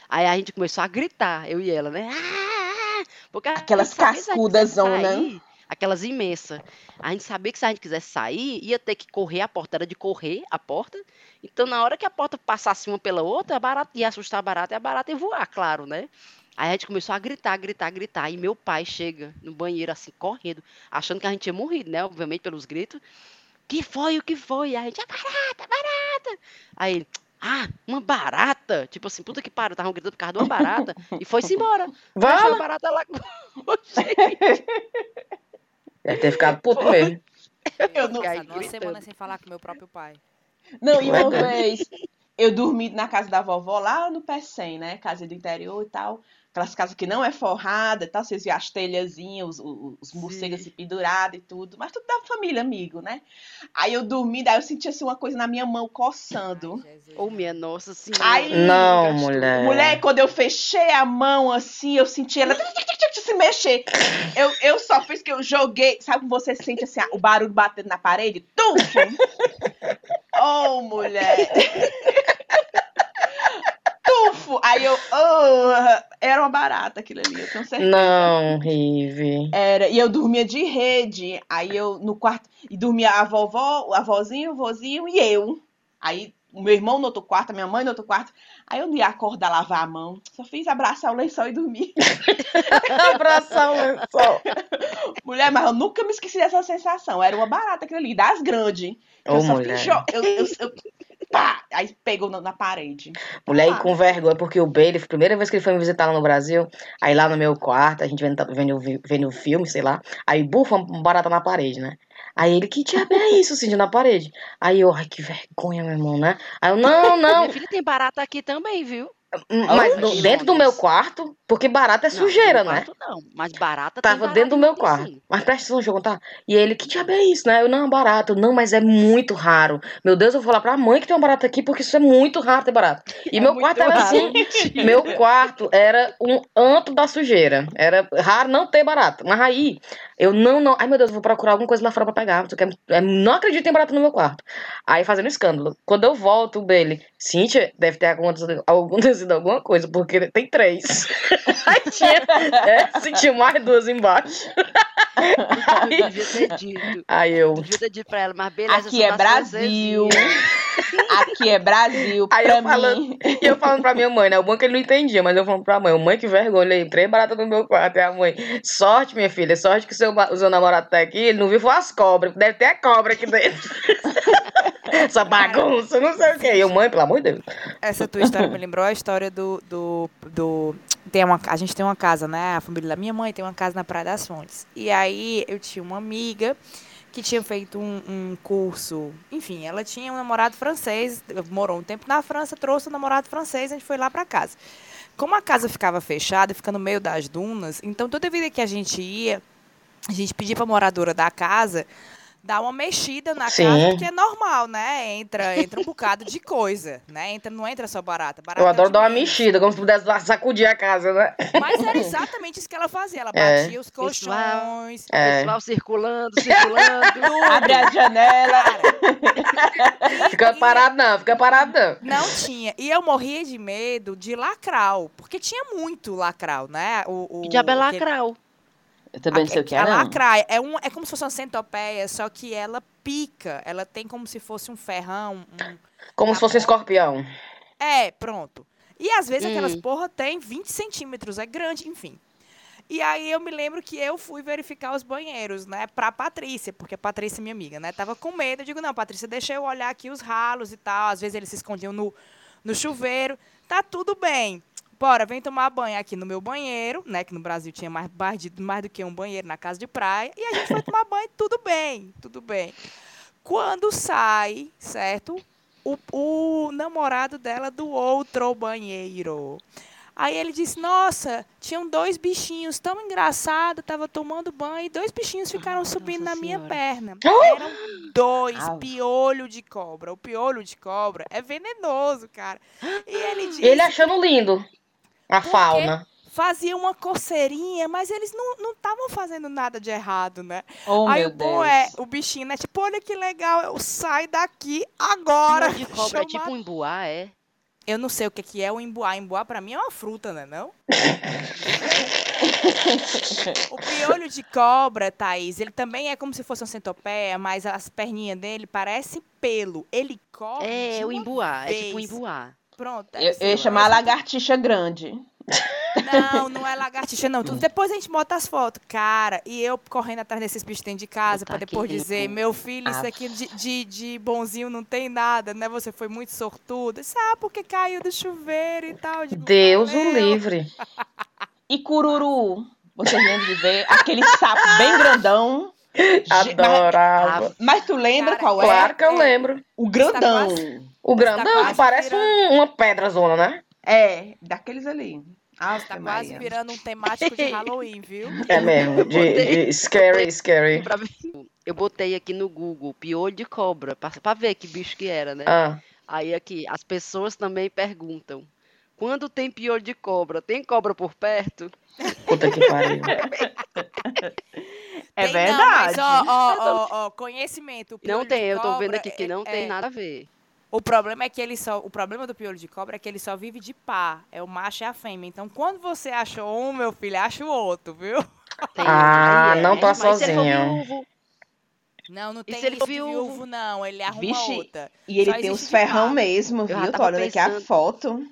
Aí a gente começou a gritar, eu e ela, né? Ah! Porque Aquelas cascudas, né? Aquelas imensas. A gente sabia que se a gente quisesse sair, ia ter que correr a porta, era de correr a porta. Então, na hora que a porta passasse uma pela outra, a barata ia assustar a barata e a barata ia voar, claro, né? Aí a gente começou a gritar, gritar, gritar. E meu pai chega no banheiro, assim, correndo, achando que a gente tinha morrido, né? Obviamente, pelos gritos. Que foi? O que foi? Aí a gente, é barata, é barata. Aí ele, ah, uma barata. Tipo assim, puta que pariu, estavam gritando por causa de uma barata. E foi-se embora. Deixou a Vamos! barata lá com <laughs> a gente. Deve ter ficado puto mesmo. Eu não, Aí, Passado uma semana sem falar com meu próprio pai. não, e uma vez eu dormi na casa da vovó lá no Pecém, né? Casa do interior e tal. Aquelas casas que não é forrada e tal. Vocês viam as telhazinhas, os, os, os morcegos Sim. assim pendurados e tudo. Mas tudo da família, amigo, né? Aí eu dormi, daí eu senti assim uma coisa na minha mão coçando. Ô, minha nossa senhora. Ai, Não, mulher. Mulher, quando eu fechei a mão assim, eu senti ela se mexer. Eu, eu só fiz que eu joguei. Sabe quando você sente assim, o barulho batendo na parede? Tufo! Oh, <laughs> mulher! Tufo! Aí eu. oh, era uma barata aquilo ali, eu tenho certeza. Não, Rive. Era, e eu dormia de rede. Aí eu no quarto. E dormia a vovó, a vozinho, o vozinho e eu. Aí o meu irmão no outro quarto, a minha mãe no outro quarto. Aí eu não ia acordar, lavar a mão. Só fiz abraçar o lençol e dormir. <laughs> Abraçar o lençol. <laughs> Mulher, mas eu nunca me esqueci dessa sensação. Era uma barata aquilo ali, das grandes. Eu só mulher. fiz. Eu, eu, eu- pá! Aí pegou na, na parede. Mulher, e com vergonha, porque o Bailey, primeira vez que ele foi me visitar lá no Brasil, aí lá no meu quarto, a gente vendo, vendo, vendo o filme, sei lá, aí bufa um barata na parede, né? Aí ele, que diabo é isso, Cindy, na parede? Aí eu, ai, que vergonha, meu irmão, né? Aí eu, não, <laughs> não. Minha filha tem barata aqui também, viu? Mas Oxe. no- dentro do meu quarto, porque barata é Não, sujeira, no né? Não, mas barata Tava barata dentro do meu quarto. sim. Mas presta atenção, deixa eu contar. E ele, que diabo é isso, né? Eu, não, barato. Não, mas é muito raro. Meu Deus, eu vou falar pra mãe que tem uma barata aqui, porque isso é muito raro ter barata. <laughs> E meu muito quarto era raro. assim. Meu quarto era um antro da sujeira. Era raro não ter barata. Mas aí, eu não, não. Ai, meu Deus, eu vou procurar alguma coisa lá fora pra pegar. Tu quer- é, não acredito que tem barata no meu quarto. Aí, fazendo escândalo. Quando eu volto, o Bailey, Cíntia, deve ter acontecido, acontecido alguma coisa, porque tem três. <laughs> aí tinha, é, se tinha mais duas embaixo. Eu devia ter dito. Aí eu. Eu devia ter dito pra ela, mas beleza, Aqui é Brasil. <laughs> Aqui é Brasil. Aí pra eu falando, e eu falando pra minha mãe, né? O bom é que ele não entendia, mas eu falando pra mãe, mãe, que vergonha, olhei, três baratas no meu quarto. E a mãe, sorte, minha filha, sorte que o seu, ba- o seu namorado tá aqui, ele não viu foi as cobras, deve ter a cobra aqui dentro. <laughs> Essa bagunça, não sei o quê. E eu, mãe, pelo amor de Deus. Essa tua história me lembrou a história do. do, do tem uma, a gente tem uma casa, né? A família da minha mãe tem uma casa na Praia das Fontes. E aí eu tinha uma amiga que tinha feito um, um curso. Enfim, ela tinha um namorado francês, morou um tempo na França, trouxe um namorado francês, a gente foi lá pra casa. Como a casa ficava fechada, fica no meio das dunas, então toda vida que a gente ia, a gente pedia pra moradora da casa dar uma mexida na Sim. casa, porque é normal, né? Entra, entra um bocado de coisa, né? Entra, não entra só barata. barata Eu é adoro dar uma mexida, como se pudesse lá sacudir a casa, né? Mas era exatamente isso que ela fazia. Ela É. batia os Pessoal. colchões. É. Pessoal circulando, circulando. <laughs> Abre a janela. <laughs> Fica parado não, fica parado não. Não tinha. E eu morria de medo de lacral, porque tinha muito lacral, né? O, o, Que diabo é aquele- lacral? Eu também não sei o que é, a lacraia é, um, é como se fosse uma centopeia, só que ela pica. Ela tem como se fosse um ferrão. um- Como se fosse um escorpião. É, pronto. E às vezes aquelas Hum. porra tem 20 centímetros, é grande, enfim. E aí eu me lembro que eu fui verificar os banheiros, né, pra Patrícia, porque a Patrícia é minha amiga, né, tava com medo. Eu digo, não, Patrícia, deixa eu olhar aqui os ralos e tal. Às vezes eles se escondiam no, no chuveiro. Tá tudo bem. Bora, vem tomar banho aqui no meu banheiro, né, que no Brasil tinha mais, mais, do que um banheiro na casa de praia. E a gente foi tomar banho, <laughs> tudo bem, tudo bem. Quando sai, certo? O, o namorado dela do outro banheiro. Aí ele disse: Nossa, tinham dois bichinhos tão engraçados, tava tomando banho e dois bichinhos ficaram subindo na minha Senhora. perna. <gasps> Eram dois Au. piolho de cobra. O piolho de cobra é venenoso, cara. E ele disse: ele achando lindo a fauna. fazia uma coceirinha, mas eles não estavam fazendo nada de errado, né? Oh, Aí meu o bom Deus. é, o bichinho, né? Tipo, olha que legal, eu saio daqui agora. Pior de cobra é tipo um embuá, é? Eu não sei o que que é o embuá. Embuá pra mim é uma fruta, né não? <laughs> o piolho de cobra, Thaís, ele também é como se fosse uma centopeia, mas as perninhas dele parecem pelo. Ele corre É, de o embuá, é tipo um vez. embuá. Pronto. Eu, deve eu ia ser. chamar a lagartixa grande. Não, não é lagartixa, não. Tudo- <laughs> Depois a gente bota as fotos. Cara, e eu correndo atrás desses bichos dentro de casa pra depois aqui, dizer, meu filho, isso Ave. aqui de, de, de bonzinho não tem nada, né? Você foi muito sortudo. Sabe porque caiu do chuveiro e tal. Eu digo, Deus o livre. <laughs> E cururu. Vocês lembram de ver? Aquele sapo bem grandão. <laughs> Adorava. mas tu lembra Cara, qual é? Claro que eu lembro. O grandão. O grandão parece virando- um- uma pedra zona, né? É, daqueles ali. Tá Ave quase Maria. virando um temático de <laughs> Halloween, viu? É mesmo. De, de scary, scary. Eu botei aqui no Google piolho de cobra, pra, pra ver que bicho que era, né? Ah, Aí aqui, as pessoas também perguntam. Quando tem piolho de cobra, tem cobra por perto? puta que pariu. É Tem verdade. Não, mas ó, ó, ó, ó, conhecimento. o Não tem, eu tô vendo aqui que é- não tem é- nada a ver. O problema é que ele só. O problema do piolho de cobra é que ele só vive de pá. É o macho e a fêmea. Então, quando você achou um, meu filho, acha o outro, viu? Tem, Ah, é. não tá Mas se ele for sozinho. viúvo, Não, não E tem se ele isso viúvo? viúvo, não. Ele arruma Vixe, outra. E ele Só tem de ferrão mesmo, viu? Tô olhando aqui a foto.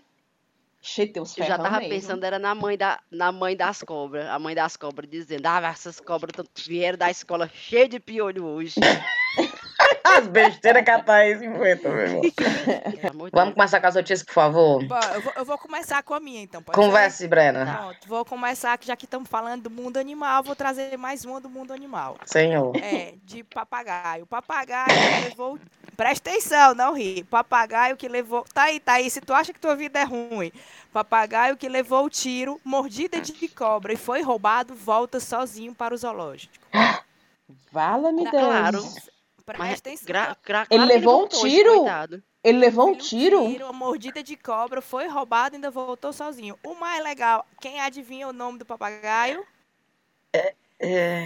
Cheio, tem uns eu já tava mesmo. pensando, era na mãe, da, na mãe das cobras. A mãe das cobras dizendo, ah, essas cobras vieram da escola cheia de piolho hoje. <laughs> As besteiras que a Thaís inventa, meu irmão. <laughs> De Vamos começar com as notícias, por favor? Bom, eu vou, eu vou começar com a minha, então. Pode ser? Converse, Brena. Pronto, vou começar, que já que estamos falando do mundo animal, vou trazer mais uma do mundo animal. Senhor. É, de papagaio. O papagaio levou Presta atenção, não ri. Papagaio que levou. Tá aí, tá aí. Se tu acha que tua vida é ruim. Papagaio que levou o tiro, mordida de cobra e foi roubado, volta sozinho para o zoológico. <gasps> Vala-me Deus. Claro. Presta Mas atenção. gra- gra- Ele levou um tiro? coitado. Ele levou um tiro? uma mordida de cobra, foi roubado e ainda voltou sozinho. O mais legal, quem adivinha o nome do papagaio? É,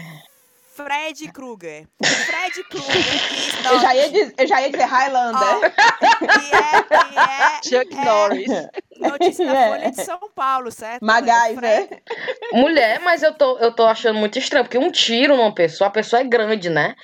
Fred Krueger. Fred Krueger. que <laughs> Eu já ia dizer, eu já ia dizer Highlander. que é, que é <laughs> Chuck É. Norris. notícia da É. Folha de São Paulo, certo? MacGyver. Fred- Mulher, mas eu tô, eu tô achando muito estranho, porque um tiro numa pessoa, a pessoa é grande, né?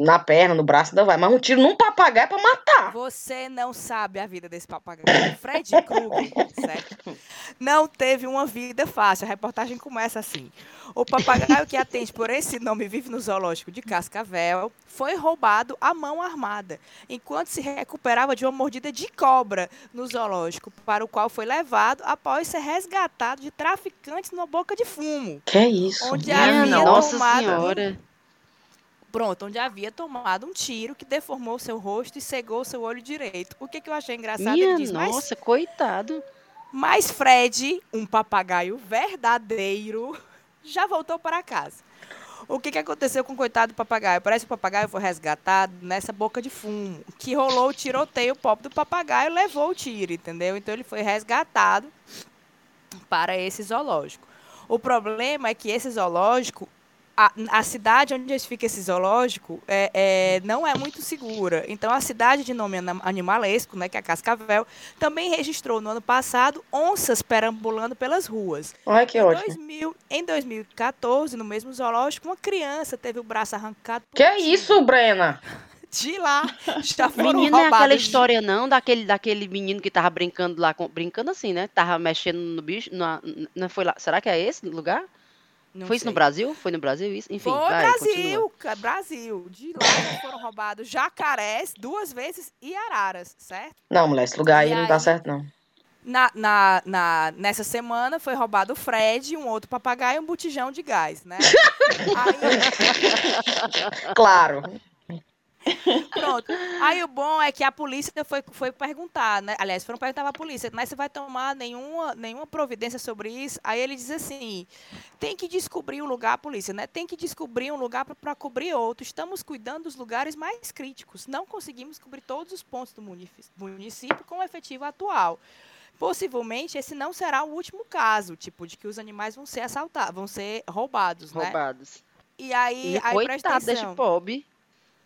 Na perna, no braço, ainda vai. Mas um tiro num papagaio é pra matar. Você não sabe a vida desse papagaio. Fred Krueger, <laughs> certo? Não teve uma vida fácil. A reportagem começa assim. O papagaio que atende por esse nome vive no zoológico de Cascavel foi roubado à mão armada, enquanto se recuperava de uma mordida de cobra no zoológico, para o qual foi levado após ser resgatado de traficantes numa boca de fumo. Que é isso? Onde Minha havia Nossa tomado Senhora. Pronto, onde havia tomado um tiro que deformou seu rosto e cegou seu olho direito. O que, que eu achei engraçado? Minha Ele diz, mas, nossa, coitado. mas Fred, um papagaio verdadeiro, <laughs> já voltou para casa. O que, que aconteceu com o coitado do papagaio? Parece que o papagaio foi resgatado nessa boca de fumo. Que rolou o tiroteio, o pobre do papagaio levou o tiro, entendeu? Então ele foi resgatado para esse zoológico. O problema é que esse zoológico, a, a cidade onde fica esse zoológico é, é, não é muito segura. Então a cidade de nome animalesco, né, que é Cascavel, também registrou no ano passado onças perambulando pelas ruas. Ai, que Em, ótimo. 2000, em 2014, no mesmo zoológico, uma criança teve o braço arrancado por Que um é isso, Brena? De lá, já foram Menina, é aquela história não daquele, daquele menino que tava brincando lá, com, brincando assim, né? Tava mexendo no bicho, não foi lá. Será que é esse lugar? Não foi isso no sei. Brasil? Foi no Brasil isso? Enfim, Foi vai, continua. Brasil, ca- Brasil. De lá foram roubados jacarés duas vezes e araras, certo? Não, mulher, esse lugar aí E não dá aí? certo, não. Na, na, na- nessa semana foi roubado o Fred, um outro papagaio e um botijão de gás, né? <laughs> Aí, Claro. <laughs> pronto. Aí o bom é que a polícia foi, foi perguntar, né? Aliás, foram perguntar pra polícia, mas você vai tomar nenhuma, nenhuma providência sobre isso? Aí ele diz assim: tem que descobrir um lugar, a polícia, né? Tem que descobrir um lugar para cobrir outro. Estamos cuidando dos lugares mais críticos. Não conseguimos cobrir todos os pontos do município com o efetivo atual. Possivelmente esse não será o último caso, tipo, de que os animais vão ser assaltados, vão ser roubados, né? Roubados. E aí, E aí presta desse atenção. pobre.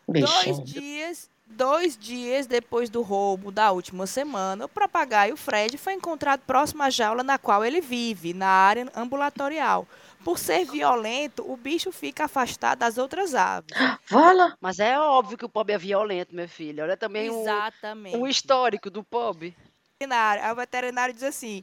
Dois dias, dois dias depois do roubo da última semana, o papagaio Fred foi encontrado próximo à jaula na qual ele vive, na área ambulatorial. Por ser violento, o bicho fica afastado das outras aves. Vala. Mas é óbvio que o pobre é violento, meu filho. Olha também o, Exatamente. o histórico do pobre. o veterinário diz assim: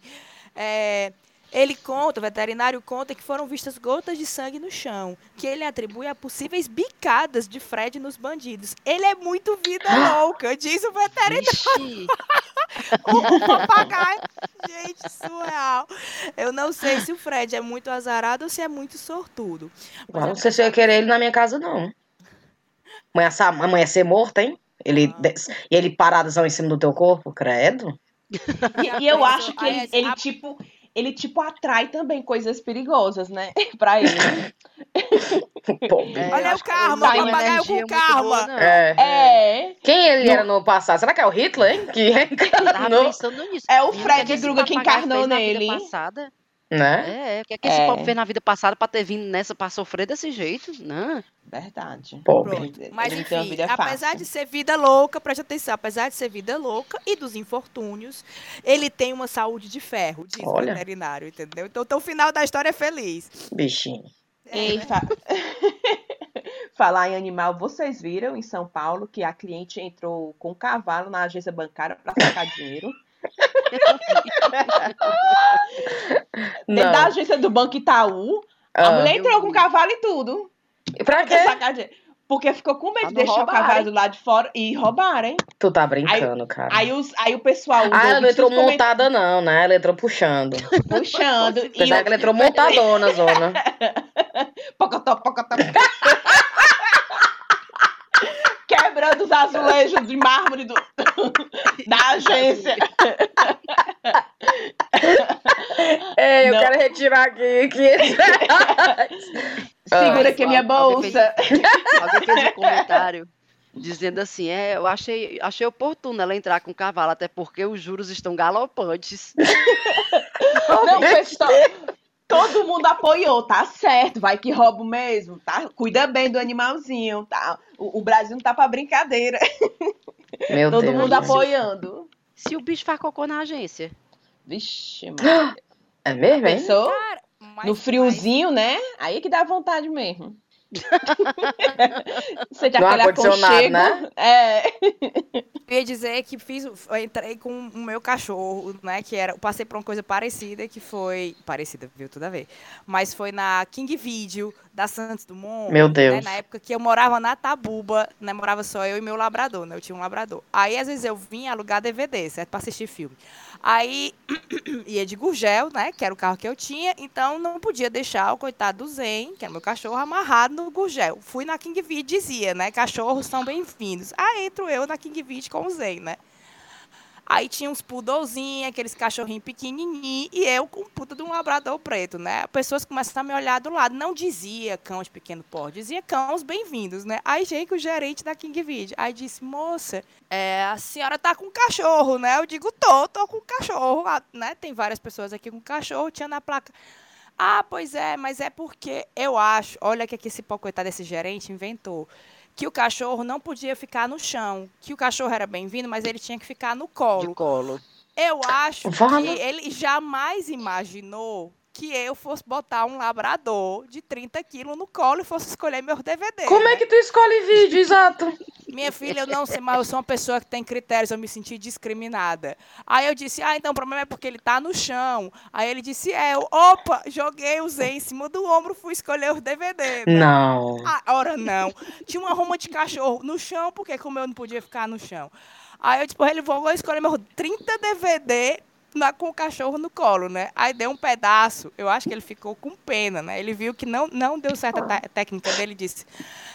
é, ele conta, o veterinário conta que foram vistas gotas de sangue no chão, que ele atribui a possíveis bicadas de Fred nos bandidos. Ele é muito vida <gasps> louca, diz o veterinário. Vixe. <laughs> O papagaio. Gente, surreal. Eu não sei se o Fred é muito azarado ou se é muito sortudo. Mas não sei se eu ia querer ele na minha casa, não. Amanhã, amanhã ser morto, hein? Ele, Ah. e ele paradozão em cima do teu corpo, credo. E, e eu acho que ele, ele, tipo, ele tipo atrai também coisas perigosas, né? <laughs> pra ele. É, Olha o karma, o papagaio com karma. boa, não. É. É. Quem ele era no passado? Será que é o Hitler, hein? Que Eu tava reencarnou, pensando nisso. É o Fred o que encarnou fez na nele. Vida passada? Né? É, o que, é que esse É. pobre fez na vida passada pra ter vindo nessa pra sofrer desse jeito? Não. Verdade. Pobre. Pronto. Mas ele enfim, vida apesar fácil. de ser vida louca, preste atenção, apesar de ser vida louca e dos infortúnios, ele tem uma saúde de ferro, diz Olha. o veterinário, entendeu? Então, então o final da história é feliz. Bichinho. Ei, fa- <laughs> Falar em animal, vocês viram em São Paulo que a cliente entrou com um cavalo na agência bancária para sacar dinheiro? Dentro da agência do Banco Itaú, a Ah, mulher eu entrou com vi. cavalo e tudo. e pra quê? Porque ficou com medo Pra de deixar o roubarem. cavalo do lado de fora e roubarem. Tu tá brincando, cara. Aí, os, aí o pessoal. ah, ela não entrou montada, não, né? Ela entrou puxando. <laughs> Puxando. e Apesar que ela entrou montadona, zona. <laughs> Pocotó, pocotó. <laughs> Quebrando os azulejo de mármore do, <laughs> da agência. Ei, eu Não. quero retirar aqui 500 reais. <laughs> Segura Ah, aqui a minha alguém fez- bolsa. Alguém fez um comentário dizendo assim, é, eu achei, achei oportuno ela entrar com o cavalo, até porque os juros estão galopantes. Não, pessoal, todo mundo apoiou, tá certo, vai que roubo mesmo, tá? Cuida bem do animalzinho, tá? O, o Brasil não tá pra brincadeira. Meu todo Deus. mundo apoiando. Se o bicho faz cocô na agência. Vixe, <gasps> mano. É mesmo, hein? Pensou? Cara, mas- No friozinho, né? Aí que dá vontade mesmo. <laughs> No aquele ar-condicionado, aconchego. né? É. <laughs> Eu ia dizer que fiz, eu entrei com o meu cachorro, né? Que era, passei por uma coisa parecida, que foi parecida, viu tudo a ver. Mas foi na King Video da Santos Dumont. Meu né, Deus. na época que eu morava na Tabuba, né? Morava só eu e meu labrador, né? Eu tinha um labrador. Aí às vezes eu vinha alugar DVD, certo? Pra assistir filme. Aí <clears throat> ia de Gurgel, né? Que era o carro que eu tinha, então não podia deixar o coitado do Zen, que era meu cachorro, amarrado no Gurgel. Fui na King Vid dizia, né? Cachorros são bem-vindos. Aí entro eu na King Vid com o Zen, né? Aí tinha uns pudolzinhos, aqueles cachorrinhos pequenininhos, e eu com puta de um labrador preto, né? Pessoas começam a me olhar do lado. Não dizia cão de pequeno porte, dizia cãos bem-vindos, né? Aí chega o gerente da King Vid. Aí disse, moça, é, a senhora tá com cachorro, né? Eu digo, tô, tô com cachorro, ah, né? Tem várias pessoas aqui com cachorro, tinha na placa. Ah, pois é, mas é porque eu acho, olha que que esse pau coitado desse gerente inventou. Que o cachorro não podia ficar no chão. Que o cachorro era bem-vindo, mas ele tinha que ficar no De colo. colo. Eu acho que ele jamais imaginou que eu fosse botar um labrador de 30 quilos no colo e fosse escolher meus DVD. Como é né? que tu escolhe vídeo, <laughs> exato? Minha filha, eu não sei, mas eu sou uma pessoa que tem critérios, eu me senti discriminada. Aí eu disse, ah, então o problema é porque ele tá no chão. Aí ele disse, é, eu, opa, joguei, usei em cima do ombro, fui escolher os DVD. né? Não. Ah, ora não. Tinha uma ruma de cachorro no chão, porque como eu não podia ficar no chão. Aí eu disse, porra, ele vou escolher meus 30 DVD na- com o cachorro no colo, né? Aí deu um pedaço. Eu acho que ele ficou com pena, né? Ele viu que não, não deu certa técnica dele e disse: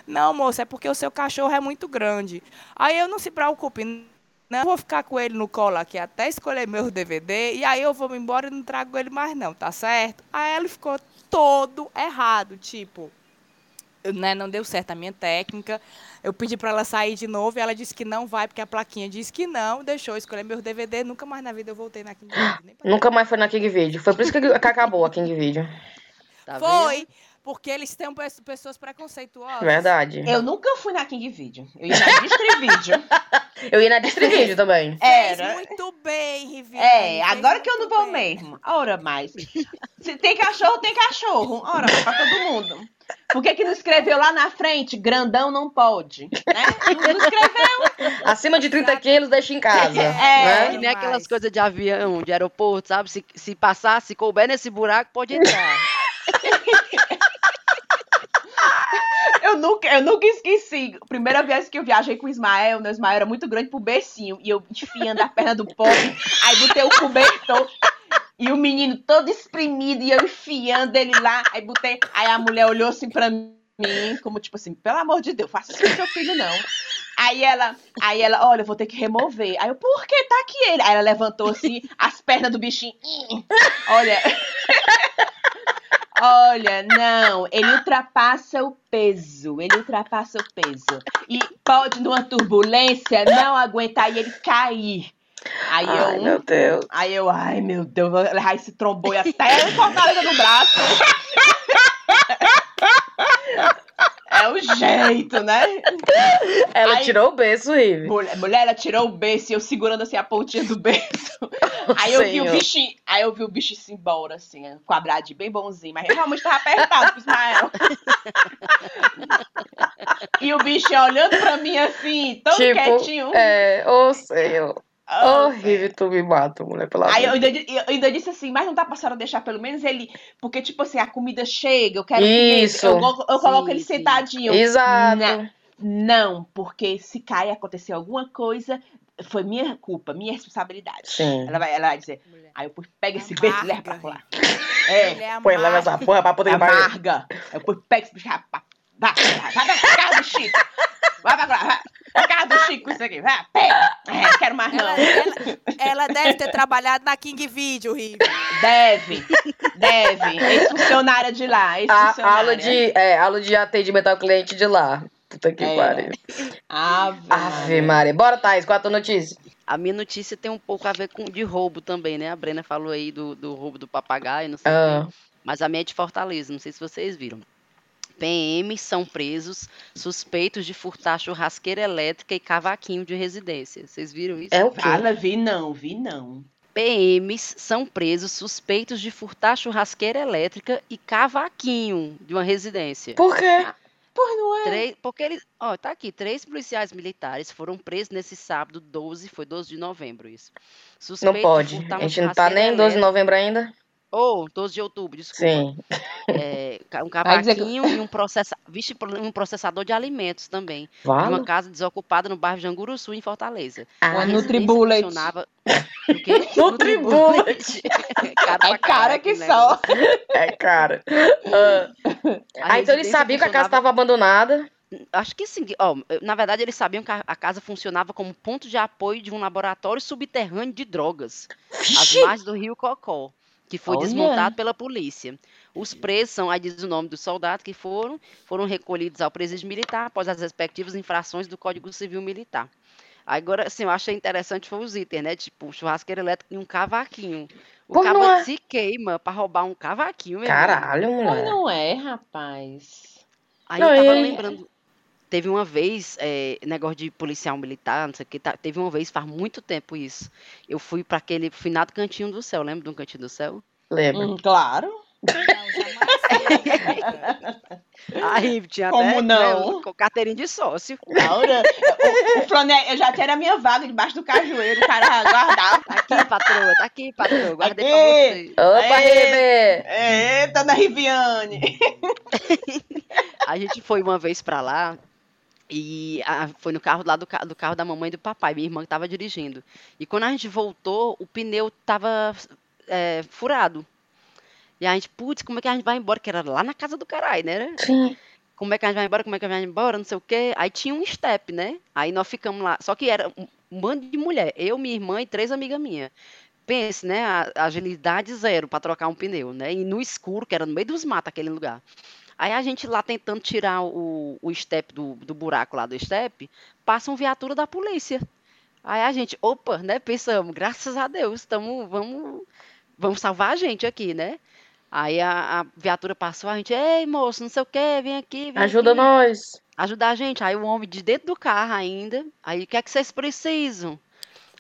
Não, moça, é porque o seu cachorro é muito grande. Aí eu não se preocupe. Não vou ficar com ele no colo aqui até escolher meus DVD e aí eu vou embora e não trago ele mais não, tá certo? Aí ele ficou todo errado, tipo, né, não deu certo a minha técnica. Eu pedi para ela sair de novo e ela disse que não vai, porque a plaquinha disse que não, deixou eu escolher meus DVD. Nunca mais na vida eu voltei na King Video, Nunca mais foi na King Video. Foi por isso que acabou a King Video. Tá Foi, porque eles têm pe- pessoas preconceituosas. Verdade. Eu nunca fui na King Video. Eu ia na Distrivídeo. <laughs> Eu ia na Distrivídeo também. Fez Era. muito bem, Riviane. É, fez agora que eu não vou bem. mesmo. Ora mais. Se tem cachorro, tem cachorro. Ora, pra todo mundo. Por que, que não escreveu lá na frente? Grandão não pode. Né? Não, não escreveu. Acima de 30 quilos, deixa em casa. É, né? Que nem aquelas coisas de avião, de aeroporto, sabe? Se, se passar, se couber nesse buraco, pode entrar. <laughs> Eu nunca, eu nunca esqueci. Primeira vez que eu viajei com o Ismael, meu Ismael era muito grande pro bercinho. E eu enfiando a perna do pobre. Aí botei o cobertor. E o menino todo espremido. E eu enfiando ele lá. Aí botei. Aí a mulher olhou assim pra mim, como tipo assim, pelo amor de Deus, faça isso com seu filho, não. Aí ela, aí ela, olha, eu vou ter que remover. Aí eu, por que tá aqui ele? Aí ela levantou assim, as pernas do bichinho. Olha. Olha, não, ele ultrapassa o peso, ele ultrapassa o peso. E pode, numa turbulência, não aguentar e ele cair. Aí Ai, eu, meu Deus. aí eu, ai meu Deus, vou levar esse tromboio até Fortaleza no braço. É o jeito, né? Ela Aí- tirou o berço, Rive. Mulher, mulher, ela tirou o berço e eu segurando assim a pontinha do berço. <laughs> Aí eu vi o bichinho, aí eu vi o bicho se embora, assim, quadradinho, bem bonzinho, mas realmente tava apertado pro Ismael. <laughs> e o bichinho olhando pra mim assim, tão tipo, quietinho. é, ô senhor. Oh, Horrível, tu me mata, mulher, pelo Aí eu ainda, eu ainda disse assim, mas não dá pra senhora deixar pelo menos ele. Porque, tipo assim, a comida chega, eu quero Isso. comer. Eu, eu coloco Sim, ele sim. sentadinho. Exato. Não. Não, porque se cair acontecer alguma coisa, foi minha culpa, minha responsabilidade. Sim. Ela vai, ela vai dizer, aí eu pus, pega esse beijo e leva pra lá. <laughs> É, é Põe, leva essa amargo. porra pra poder ir pra amarga. Aí eu pus, pega esse bicho, vai, vai, vai, vai, vai, vai, bichinho. Vai, vai, vai, vai. A casa do Chico, isso aqui. Vai, pega. É, quero mais não. Ela, ela- ela deve ter trabalhado na King Video, Rive. Deve, deve. Ex-funcionária de lá, A, ex-funcionária. aula, de, é, aula de atendimento ao cliente de lá. Puta que É. pariu. Ave, Ave Maria. Bora, Thaís, qual a tua notícia? A minha notícia tem um pouco a ver com de roubo também, né? A Brena falou aí do, do roubo do papagaio, não sei o Ah, quê. Mas a minha é de Fortaleza, não sei se vocês viram. PMs são presos suspeitos de furtar churrasqueira elétrica e cavaquinho de residência. Vocês viram isso? é o quê? Fala, vi não, vi não. PMs são presos suspeitos de furtar churrasqueira elétrica e cavaquinho de uma residência. Por quê? Por não é? Três, porque eles, ó, tá aqui, três policiais militares foram presos nesse sábado, 12, foi 12 de novembro isso. Não Suspeitos de pode. furtar A gente não tá nem em churrasqueira 12 de elétrica- novembro ainda? Ou 12 de outubro, desculpa. Sim. É, um <laughs> dizer que- cavaquinho e um, processa, vixe, um processador de alimentos também. De Vale? uma casa desocupada no bairro Janguruçu, em Fortaleza. Ah, residência Nutribullet. funcionava... <laughs> O quê? Nutribullet. <laughs> Caro pra É cara que aquele só. É, cara. Ah, A ah, então eles sabiam que a casa funcionava- estava abandonada. Acho que sim. Ó, na verdade, eles sabiam que a, casa funcionava como ponto de apoio de um laboratório subterrâneo de drogas, às Vixe! margens do Rio Cocó, que foi Olha. desmontado pela polícia. Os presos são, aí diz o nome dos soldados que foram, foram recolhidos ao presídio militar após as respectivas infrações do Código Civil Militar. Agora, assim, eu achei interessante foi os itens, né? Tipo, churrasqueira elétrica e um cavaquinho. O Pô, não caba é? se queima pra roubar um cavaquinho, meu irmão. Caralho, mulher. não é, rapaz. Aí Não, eu tava e- lembrando. Teve uma vez, é, negócio de policial militar, não sei o que, tá- teve uma vez, faz muito tempo isso. Eu fui pra aquele finado Cantinho do Céu, lembra do Cantinho do Céu? Lembra? Hum, claro. <laughs> Aí tinha Como até não? né, com carteirinha de sócio. Laura, o, o eu já tinha a minha vaga debaixo do cajueiro, o cara guardava. Tá aqui, patroa, tá aqui, patroa, guardei Aqui. pra você. Opa! River! Eita, da Riviane. <laughs> A gente foi uma vez pra lá e ah, foi no carro lá do, do carro da mamãe e do papai, minha irmã que tava dirigindo. E quando a gente voltou, o pneu tava é, furado. E a gente, putz, como é que a gente vai embora? Que era lá na casa do caralho, né? Sim. Como é que a gente vai embora? Como é que a gente vai embora? Não sei o quê. Aí tinha um step, né? Aí nós ficamos lá. Só que era um, bando de mulher. Eu, minha irmã e três amigas minhas. Pense, né? A, a agilidade zero para trocar um pneu, né? E no escuro, que era no meio dos matos aquele lugar. Aí a gente lá tentando tirar o, o step do, do buraco lá do step, passa uma viatura da polícia. Aí a gente, opa, né? Pensamos, graças a Deus, tamo, vamos, vamos salvar a gente aqui, né? Aí a, a viatura passou, a gente, ei, moço, não sei o quê, vem aqui, vem Ajuda aqui nós. ajudar a gente. Aí o homem de dentro do carro ainda, aí o que é que vocês precisam?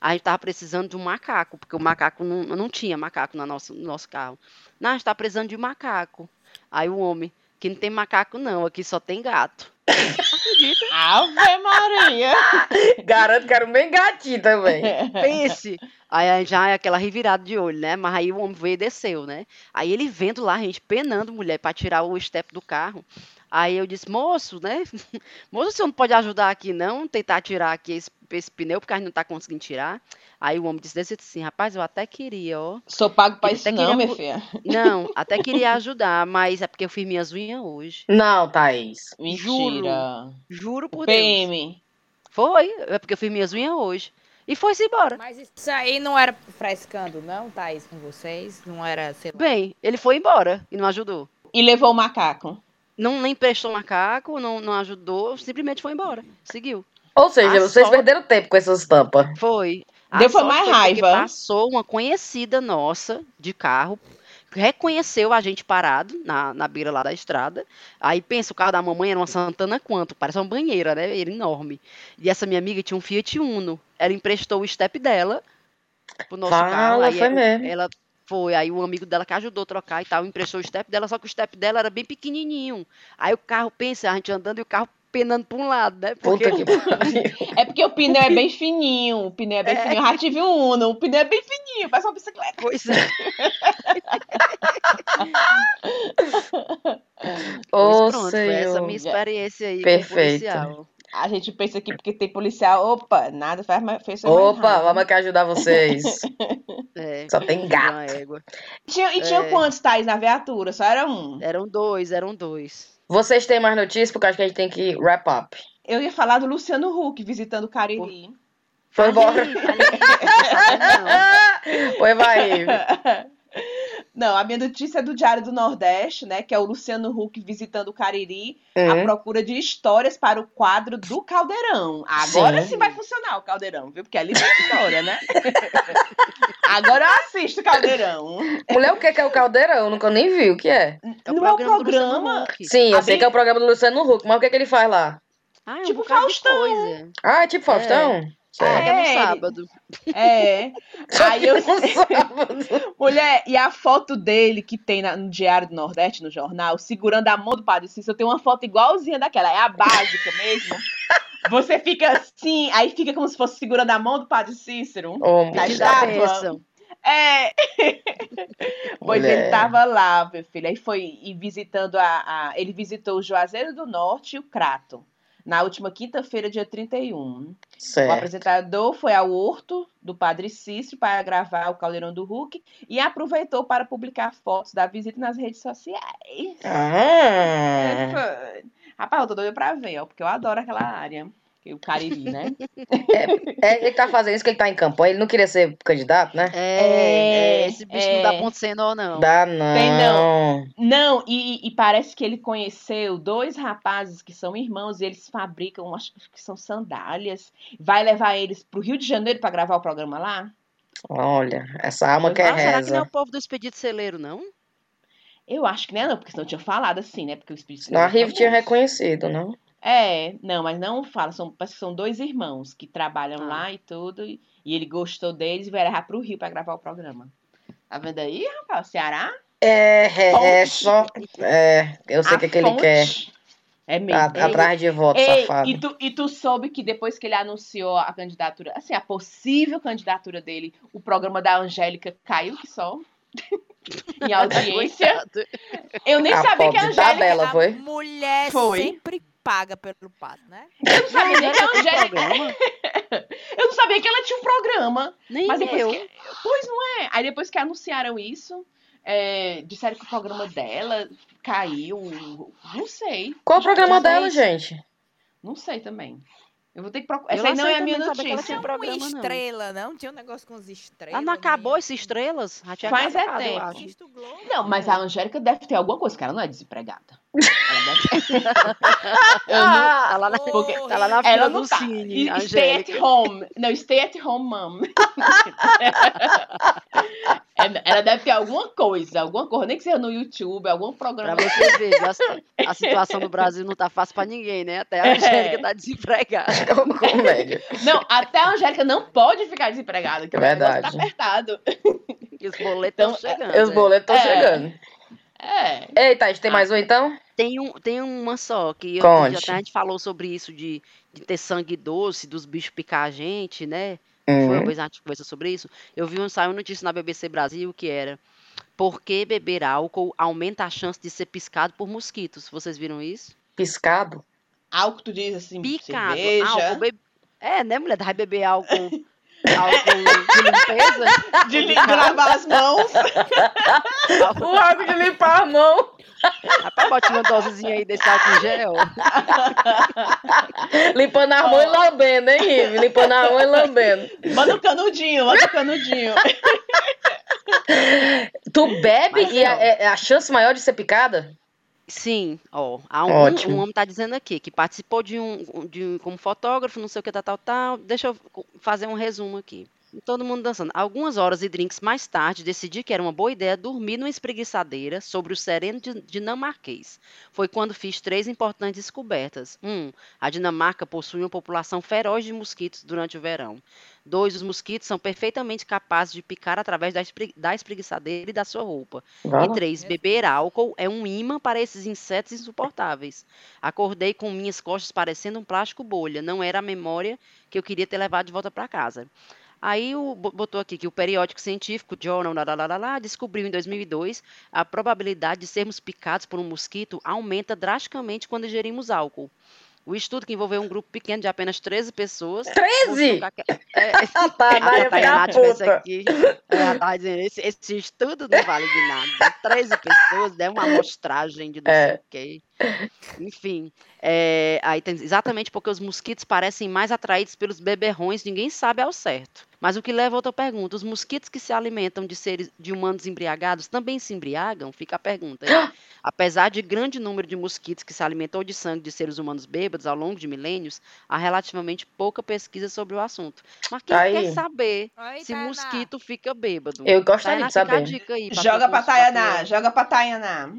Aí a gente tava precisando de um macaco, porque o macaco não, não tinha macaco no nosso, no nosso carro. Não, a gente tá precisando de um macaco. Aí o homem, que não tem macaco não, aqui só tem gato. Acredita? Ave Maria. <laughs> Garanto que era um bem gatinho também. <laughs> Pense. Aí já é aquela revirada de olho, né? Mas aí o homem veio e desceu, né? Aí ele vendo lá, a gente penando mulher pra tirar o step do carro. Aí eu disse, moço, né? <laughs> Moço, o senhor não pode ajudar aqui, não? Tentar tirar aqui esse, esse pneu, porque a gente não tá conseguindo tirar. Aí o homem disse desse assim, rapaz, eu até queria, ó. Sou pago pra Ele isso não, queria minha filha. <laughs> Não, até queria ajudar, mas é porque eu fiz minhas unhas hoje. Não, Thaís. Mentira. Juro por Deus. PM. Foi, é porque eu fiz minhas unhas hoje. E foi-se embora. Mas isso aí não era frescando, não, Thaís, com vocês? Não era, sei lá. Bem, ele foi embora e não ajudou. E levou o macaco. Não nem prestou macaco, não, não ajudou, simplesmente foi embora. Seguiu. Ou seja, A vocês sorte- perderam tempo com essas tampas. Foi. A Deu foi mais raiva. Passou uma conhecida nossa de carro, reconheceu a gente parado na, na beira lá da estrada. Aí pensa, o carro da mamãe era uma Santana quanto? Parece uma banheira, né? Era enorme. E essa minha amiga tinha um Fiat Uno. Ela emprestou o step dela pro nosso Fala, carro. Aí foi ela- mesmo. ela foi, aí um amigo dela que ajudou a trocar e tal, emprestou o step dela, só que o step dela era bem pequenininho. Aí o carro, pensa, a gente andando e o carro penando para um lado, né? Porque Puta que pariu. É porque o pneu é bem fininho. O pneu é bem fininho. Eu já tive um Uno. O pneu é bem fininho. Parece uma bicicleta. Pois é. <laughs> Ô, Pois pronto, foi essa minha experiência aí Perfeito. com policial. A gente pensa que porque tem policial, opa, nada faz mais, fez Opa, rápido. vamos aqui ajudar vocês. <laughs> É, Só tem uma gato. égua. Tinha, e tinha É. quantos tais na viatura? Só era um. Eram dois, eram dois. Vocês têm mais notícias? Porque eu acho que a gente tem que wrap up. Eu ia falar do Luciano Huck visitando o Cariri. Foi embora. <laughs> Foi, vai. <laughs> Não, a minha notícia é do Diário do Nordeste, né? Que é o Luciano Huck visitando o Cariri à Hum. procura de histórias para o quadro do Caldeirão. Agora Sim. sim, vai funcionar o Caldeirão, viu? Porque ali tem história, né? <laughs> Agora eu assisto o Caldeirão. Mulher, o que que é o caldeirão? Nunca nem vi o que é. É o Não é o programa. Huck. Sim, eu A sei bem- que é o programa do Luciano Huck, mas o que que ele faz lá? Ah, é um Tipo Faustão. Ah, é tipo Faustão? É, É no sábado. É. <laughs> Aí eu. <laughs> Mulher, e a foto dele que tem na- no Diário do Nordeste, no jornal, segurando a mão do Padre Cícero, tem uma foto igualzinha daquela, é a básica mesmo. <laughs> Você fica assim, aí fica como se fosse segurando a mão do Padre Cícero. Ô, Na estátua. É. pois Mulher. ele tava lá, meu filho. Aí foi e visitando a, a- Ele visitou o Juazeiro do Norte e o Crato. Na última quinta-feira, dia 31. O Certo. apresentador foi ao Horto do Padre Cícero para gravar o Caldeirão do Hulk e aproveitou para publicar fotos da visita nas redes sociais. Ah, Foi. Rapaz, eu tô doida pra ver, ó, porque eu adoro aquela área. O Cariri, né? é, ele tá fazendo isso que ele tá em campanha. Ele não queria ser candidato, né? É, É, é, esse bicho não dá é. ponto sem nó, não. Dá não. Tem não. Não, e, e parece que ele conheceu dois rapazes que são irmãos e eles fabricam, acho que são sandálias. Vai levar eles pro Rio de Janeiro para gravar o programa lá? Olha, essa alma que é Ah, será que não é reza. o povo do Expedito Celeiro, não? Eu acho que não é, não, porque senão eu tinha falado assim, né? Porque o Espírito Santo é Rive tinha famoso. reconhecido, não? É, não, mas não fala. São, parece que são dois irmãos que trabalham Ah. lá e tudo. E, e ele gostou deles e vai levar pro Rio pra gravar o programa. Tá vendo aí, rapaz? Ceará? É, é, é só. É, eu sei o A que, que ele quer. É mesmo. Tá atrás de voto, Ei, safado. e, tu, e tu soube que depois que ele anunciou a candidatura, assim, a possível candidatura dele, o programa da Angélica caiu que só. <laughs> em audiência. Coitado. Eu nem A sabia que a Angélica. tabela. foi? A mulher Foi. sempre paga pelo pato, né? Eu não sabia nem que a Não, Angélica. programa. Eu não sabia que ela tinha um programa. Nem Mas depois eu. que. Pois não é. Aí depois que anunciaram isso, é, disseram que o programa dela caiu. Não sei. Qual o programa dela, gente? Não sei também. Eu vou ter que procurar. Essa aí não é a minha ela notícia. tinha Tinha uma programa, não. estrela, não? Tinha um negócio com as estrelas. Ah, não acabou né? esse Estrelas? Já tinha Faz é acabado, tempo. Não, mas a Angélica deve ter alguma coisa, porque ela não é desempregada. Ela <laughs> não- Tá lá na, Porque- lá na Ela fila não do tá. Cine, Stay at home. Não, stay at home, mom. <laughs> É, Ela deve ter alguma coisa, alguma coisa, nem que seja no YouTube, algum Pra programa. você ver, a, a situação no Brasil não tá fácil pra ninguém, né? Até a É. Angélica tá desempregada. Comédia. Não, até a Angélica não pode ficar desempregada, que o negócio Verdade. tá apertado. E os boletos estão chegando. Os boletos estão É. chegando. É. Eita, a gente tem mais um então? Tem, um, tem uma só, que eu, até a gente falou sobre isso de, de ter sangue doce, dos bichos picar a gente, né? Foi uma Uhum. vez a gente conversou sobre isso. Eu vi um saiu uma notícia na BBC Brasil que era por que beber álcool aumenta a chance de ser piscado por mosquitos. Vocês viram isso? Piscado? Algo que tu diz assim, Picado. cerveja, Álcool, be... É, né, mulher? Vai beber álcool, <laughs> álcool de limpeza? de, li- de lavar as mãos. <laughs> O álcool de limpar a mão. Rapaz, bote uma dosezinha aí desse álcool em gel. <laughs> Limpando a mão e lambendo, hein, Rive? Limpando a mão e lambendo. Manda um canudinho, manda um canudinho. Tu bebe Mas e a, é- é a chance maior de ser picada? Sim, ó. Há um, Ótimo. um homem tá dizendo aqui que participou de um, de um- como fotógrafo, não sei o que, tal, tal, tal. Deixa eu fazer um resumo aqui. Todo mundo dançando. Algumas horas e drinks mais tarde, decidi que era uma boa ideia dormir numa espreguiçadeira sobre o sereno di- dinamarquês. Foi quando fiz três importantes descobertas. Um, a Dinamarca possui uma população feroz de mosquitos durante o verão. Dois, os mosquitos são perfeitamente capazes de picar através da, espre- da espreguiçadeira e da sua roupa. E Vamos. três, beber álcool é um imã para esses insetos insuportáveis. Acordei com minhas costas parecendo um plástico bolha. Não era a memória que eu queria ter levado de volta para casa. Aí o, bo- botou aqui que o periódico científico Journal lá, lá, lá, descobriu em 2002 a probabilidade de sermos picados por um mosquito aumenta drasticamente quando ingerimos álcool. O estudo que envolveu um grupo pequeno de apenas 13 pessoas. 13? mostrou que é, <laughs> Ah, tá, <laughs> a puta. aqui, ela tava dizendo, esse, esse estudo não vale de nada. 13 pessoas, deu uma amostragem de não É. sei o quê. Enfim, é, aí tem, exatamente porque os mosquitos parecem mais atraídos pelos beberrões, ninguém sabe ao certo. Mas o que leva a outra pergunta: os mosquitos que se alimentam de seres de humanos embriagados também se embriagam? Fica a pergunta. aí. <gasps> Apesar de grande número de mosquitos que se alimentam de sangue de seres humanos bêbados ao longo de milênios, há relativamente pouca pesquisa sobre o assunto. Mas quem Tá aí. quer saber Oi, se Tainá. mosquito fica bêbado? Eu gostaria Tainá, de saber. dica aí pra Joga tu- pra pra Tayaná, tu- joga pra Tayaná.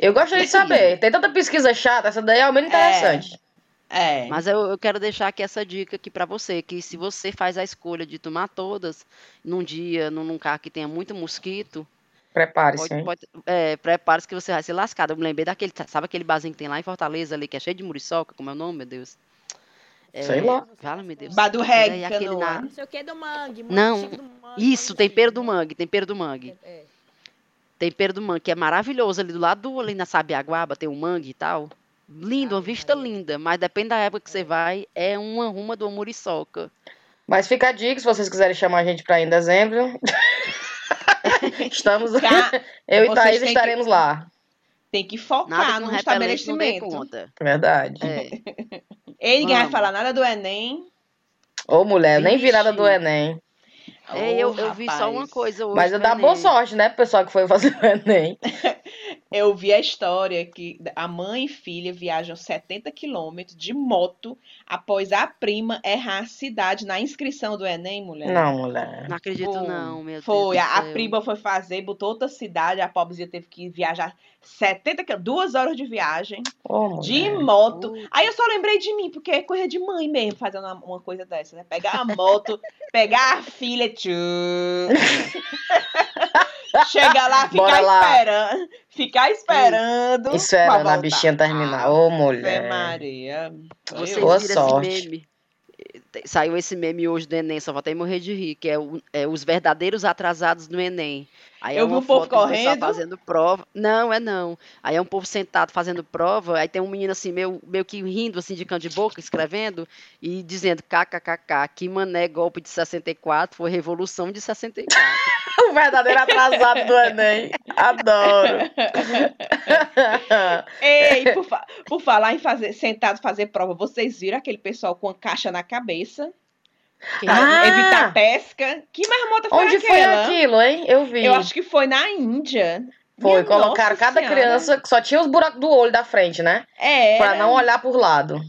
Eu gostaria de saber. Tem tanta pesquisa chata, essa daí é ao menos interessante. É. Mas eu, eu quero deixar aqui essa dica aqui pra você, que se você faz a escolha de tomar todas num dia, num, num carro que tenha muito mosquito, Prepare-se, é, prepare-se que você vai se lascar. Eu me lembrei daquele, sabe aquele barzinho que tem lá em Fortaleza ali, que é cheio de muriçoca, como é o nome, meu Deus? É, Sei lá. Fala, meu Deus. Badu Reg, aí aquele na- Não sei o que do mangue. Não, do mangue, Isso, mangue tempero do mangue, tempero do mangue. É. Tempero do mangue, que é maravilhoso ali do lado do, ali na Sabiaguaba, tem um mangue e tal. Lindo, uma vista linda, mas depende da época que você vai, é uma ruma uma muriçoca. Mas fica a dica, se vocês quiserem chamar a gente pra ir em dezembro. <laughs> Estamos. Tá? <laughs> Eu e Thaís têm que- estaremos lá. Tem que focar no estabelecimento. conta. Verdade. É. <laughs> Ele ninguém vai falar nada do Enem. Ô, mulher, eu nem vi nada do Vixe. Enem. É, eu, eu vi só uma coisa hoje. Mas eu dá boa Enem. sorte, né, pro pessoal que foi fazer o Enem. <laughs> Eu vi a história que a mãe e filha viajam 70 quilômetros de moto após a prima errar a cidade na inscrição do Enem, mulher. Não, mulher. Não acredito, Foi. não, meu Foi, Deus. do a, a prima foi fazer, botou outra cidade, a pobrezinha teve que viajar 70 quilômetros, duas horas de viagem, Ô, de mulher. moto. Puta. Aí eu só lembrei de mim, porque é coisa de mãe mesmo fazendo uma, uma coisa dessa, né? Pegar a moto, <laughs> pegar a filha, tchum. <laughs> Chegar lá, ficar lá. esperando. Ficar esperando. Esperando pra a voltar. bichinha terminar. Ô, Ave mulher. Maria. Vocês Boa sorte. Saiu esse meme hoje do Enem, só vou até morrer de rir, que é, o- é os verdadeiros atrasados no Enem. Aí é Eu vi uma o povo correndo. fazendo prova. Não, é não. Aí é um povo sentado fazendo prova, aí tem um menino assim, meio, meio que rindo assim de canto de boca, escrevendo, e dizendo kkkk, que mané golpe de 64 foi revolução de 64. <laughs> O verdadeiro atrasado do Enem. Adoro. <laughs> Ei, por, fa- por falar em fazer, sentado fazer prova, vocês viram aquele pessoal com a caixa na cabeça? Pra Ah! evitar pesca. Que marmota foi Onde foi aquela? aquilo, hein? Eu vi. Eu acho que foi na Índia. Foi, Minha colocaram cada Senhora. criança, que só tinha os buracos do olho da frente, né? É. Pra não olhar por lado.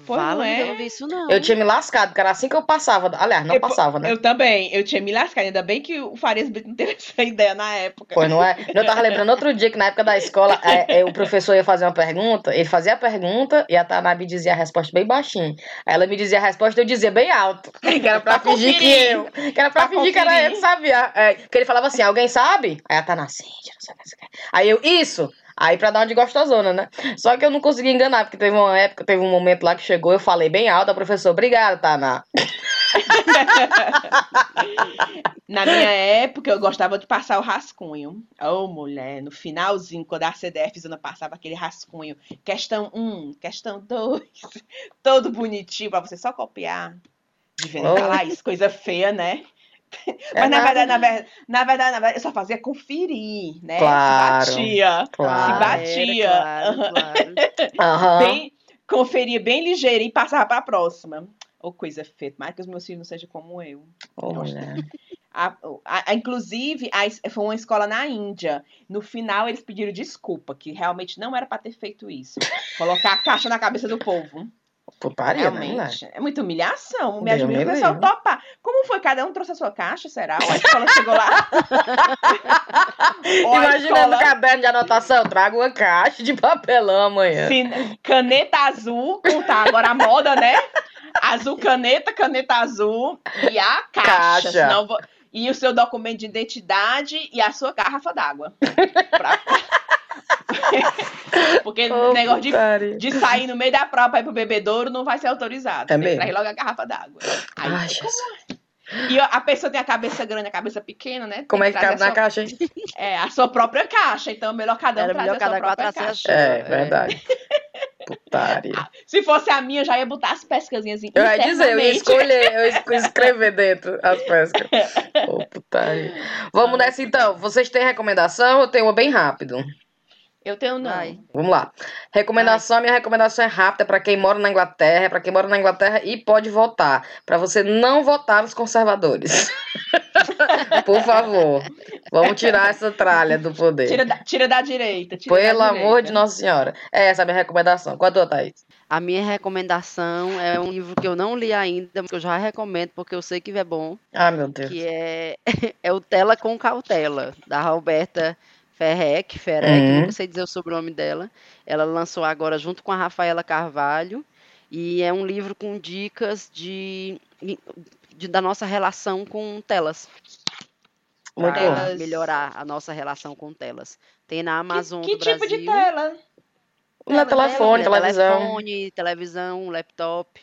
Foi, não Fala, é? eu não vi isso não. Eu tinha me lascado, porque era assim que eu passava. Aliás, não Eu- passava, né? Eu também, eu tinha me lascado. Ainda bem que o Farias Brito não teve <laughs> essa ideia na época. Pois não é? Eu tava lembrando outro dia que na época da escola é, é, o professor ia fazer uma pergunta, ele fazia a pergunta e a Tanabe dizia a resposta bem baixinho. Aí ela me dizia a resposta e eu dizia bem alto. <laughs> Que era pra Pra fingir que conferir. eu. Que era pra, Pra fingir que era conferir. eu que sabia. É, que ele falava assim: alguém sabe? Aí a Tana, sim, não não sei o que. Aí eu, isso! Aí pra dar uma de gostosona, né? Só que eu não consegui enganar, porque teve uma época, teve um momento lá que chegou, eu falei bem alto, a professora, obrigada, Tana. <laughs> Na minha época, eu gostava de passar o rascunho. Ô, mulher, no finalzinho, quando a CDF Zona passava aquele rascunho. Questão 1, questão 2. <laughs> Todo bonitinho pra você só copiar. Devendo Oh. falar isso, coisa feia, né? É Mas na verdade, na verdade, na verdade, na verdade, eu só fazia conferir, né? Claro. Se batia. Claro. Se batia. era, claro, claro. <laughs> Aham. Bem, conferia bem ligeirinho e passava pra próxima. Ô, coisa feia. Mas que os meus filhos não sejam como eu. A- a- a- inclusive, a foi uma escola na Índia. No final, eles pediram desculpa, que realmente não era pra ter feito isso. Colocar a caixa na cabeça do povo. Putaria, né? Realmente. É muita humilhação. Me admira o pessoal topar. Como foi? Cada um trouxe a sua caixa, será? Ou a escola chegou lá? <laughs> Ou a Imaginando escola- o caderno de anotação, trago uma caixa de papelão amanhã. Fin- Caneta azul, tá agora a moda, né? Azul caneta, caneta azul e a caixa. Caixa. senão vo- E o seu documento de identidade e a sua garrafa d'água. Pra- <laughs> Porque o negócio de, de sair no meio da prova pra ir pro bebedouro não vai ser autorizado. É Tem que mesmo? logo a garrafa d'água. Ai, Jesus. E a pessoa tem a cabeça grande, a cabeça pequena, né? Tem Como é que cabe na sua, caixa, hein? <laughs> É, a sua própria caixa. Então, melhor cada um Era trazer melhor a sua cada própria caixa. É, É. verdade. <laughs> Putaria. Se fosse a minha, eu já ia botar as pescazinhas Eu ia dizer, eu ia escolher, eu ia escrever dentro as pescas. Ô, putaria. Vamos nessa então. Vocês têm recomendação? Eu tenho uma bem rápido. Eu tenho não. Vai. Vamos lá. Recomendação, minha recomendação é rápida para quem mora na Inglaterra, para quem mora na Inglaterra e pode votar, para você não votar nos conservadores. <laughs> Por favor, vamos tirar essa tralha do poder. Tira da, tira da direita. Tira Pelo da amor de direita. Nossa Senhora. É essa a minha recomendação. Qual a tua, Thaís? A minha recomendação é um livro que eu não li ainda, mas que eu já recomendo porque eu sei que é bom, Ah, meu Deus. que é, <laughs> é o Tela com Cautela, da Roberta Ferrec, Ferrec, Uhum. nunca sei dizer o sobrenome dela. Ela lançou agora junto com a Rafaela Carvalho e é um livro com dicas de, de- da nossa relação com telas, Muito bom. melhorar a nossa relação com telas. Tem na Amazon Que, que do tipo Brasil. de tela? Na Tela, telefone, É, televisão. Telefone, televisão, laptop.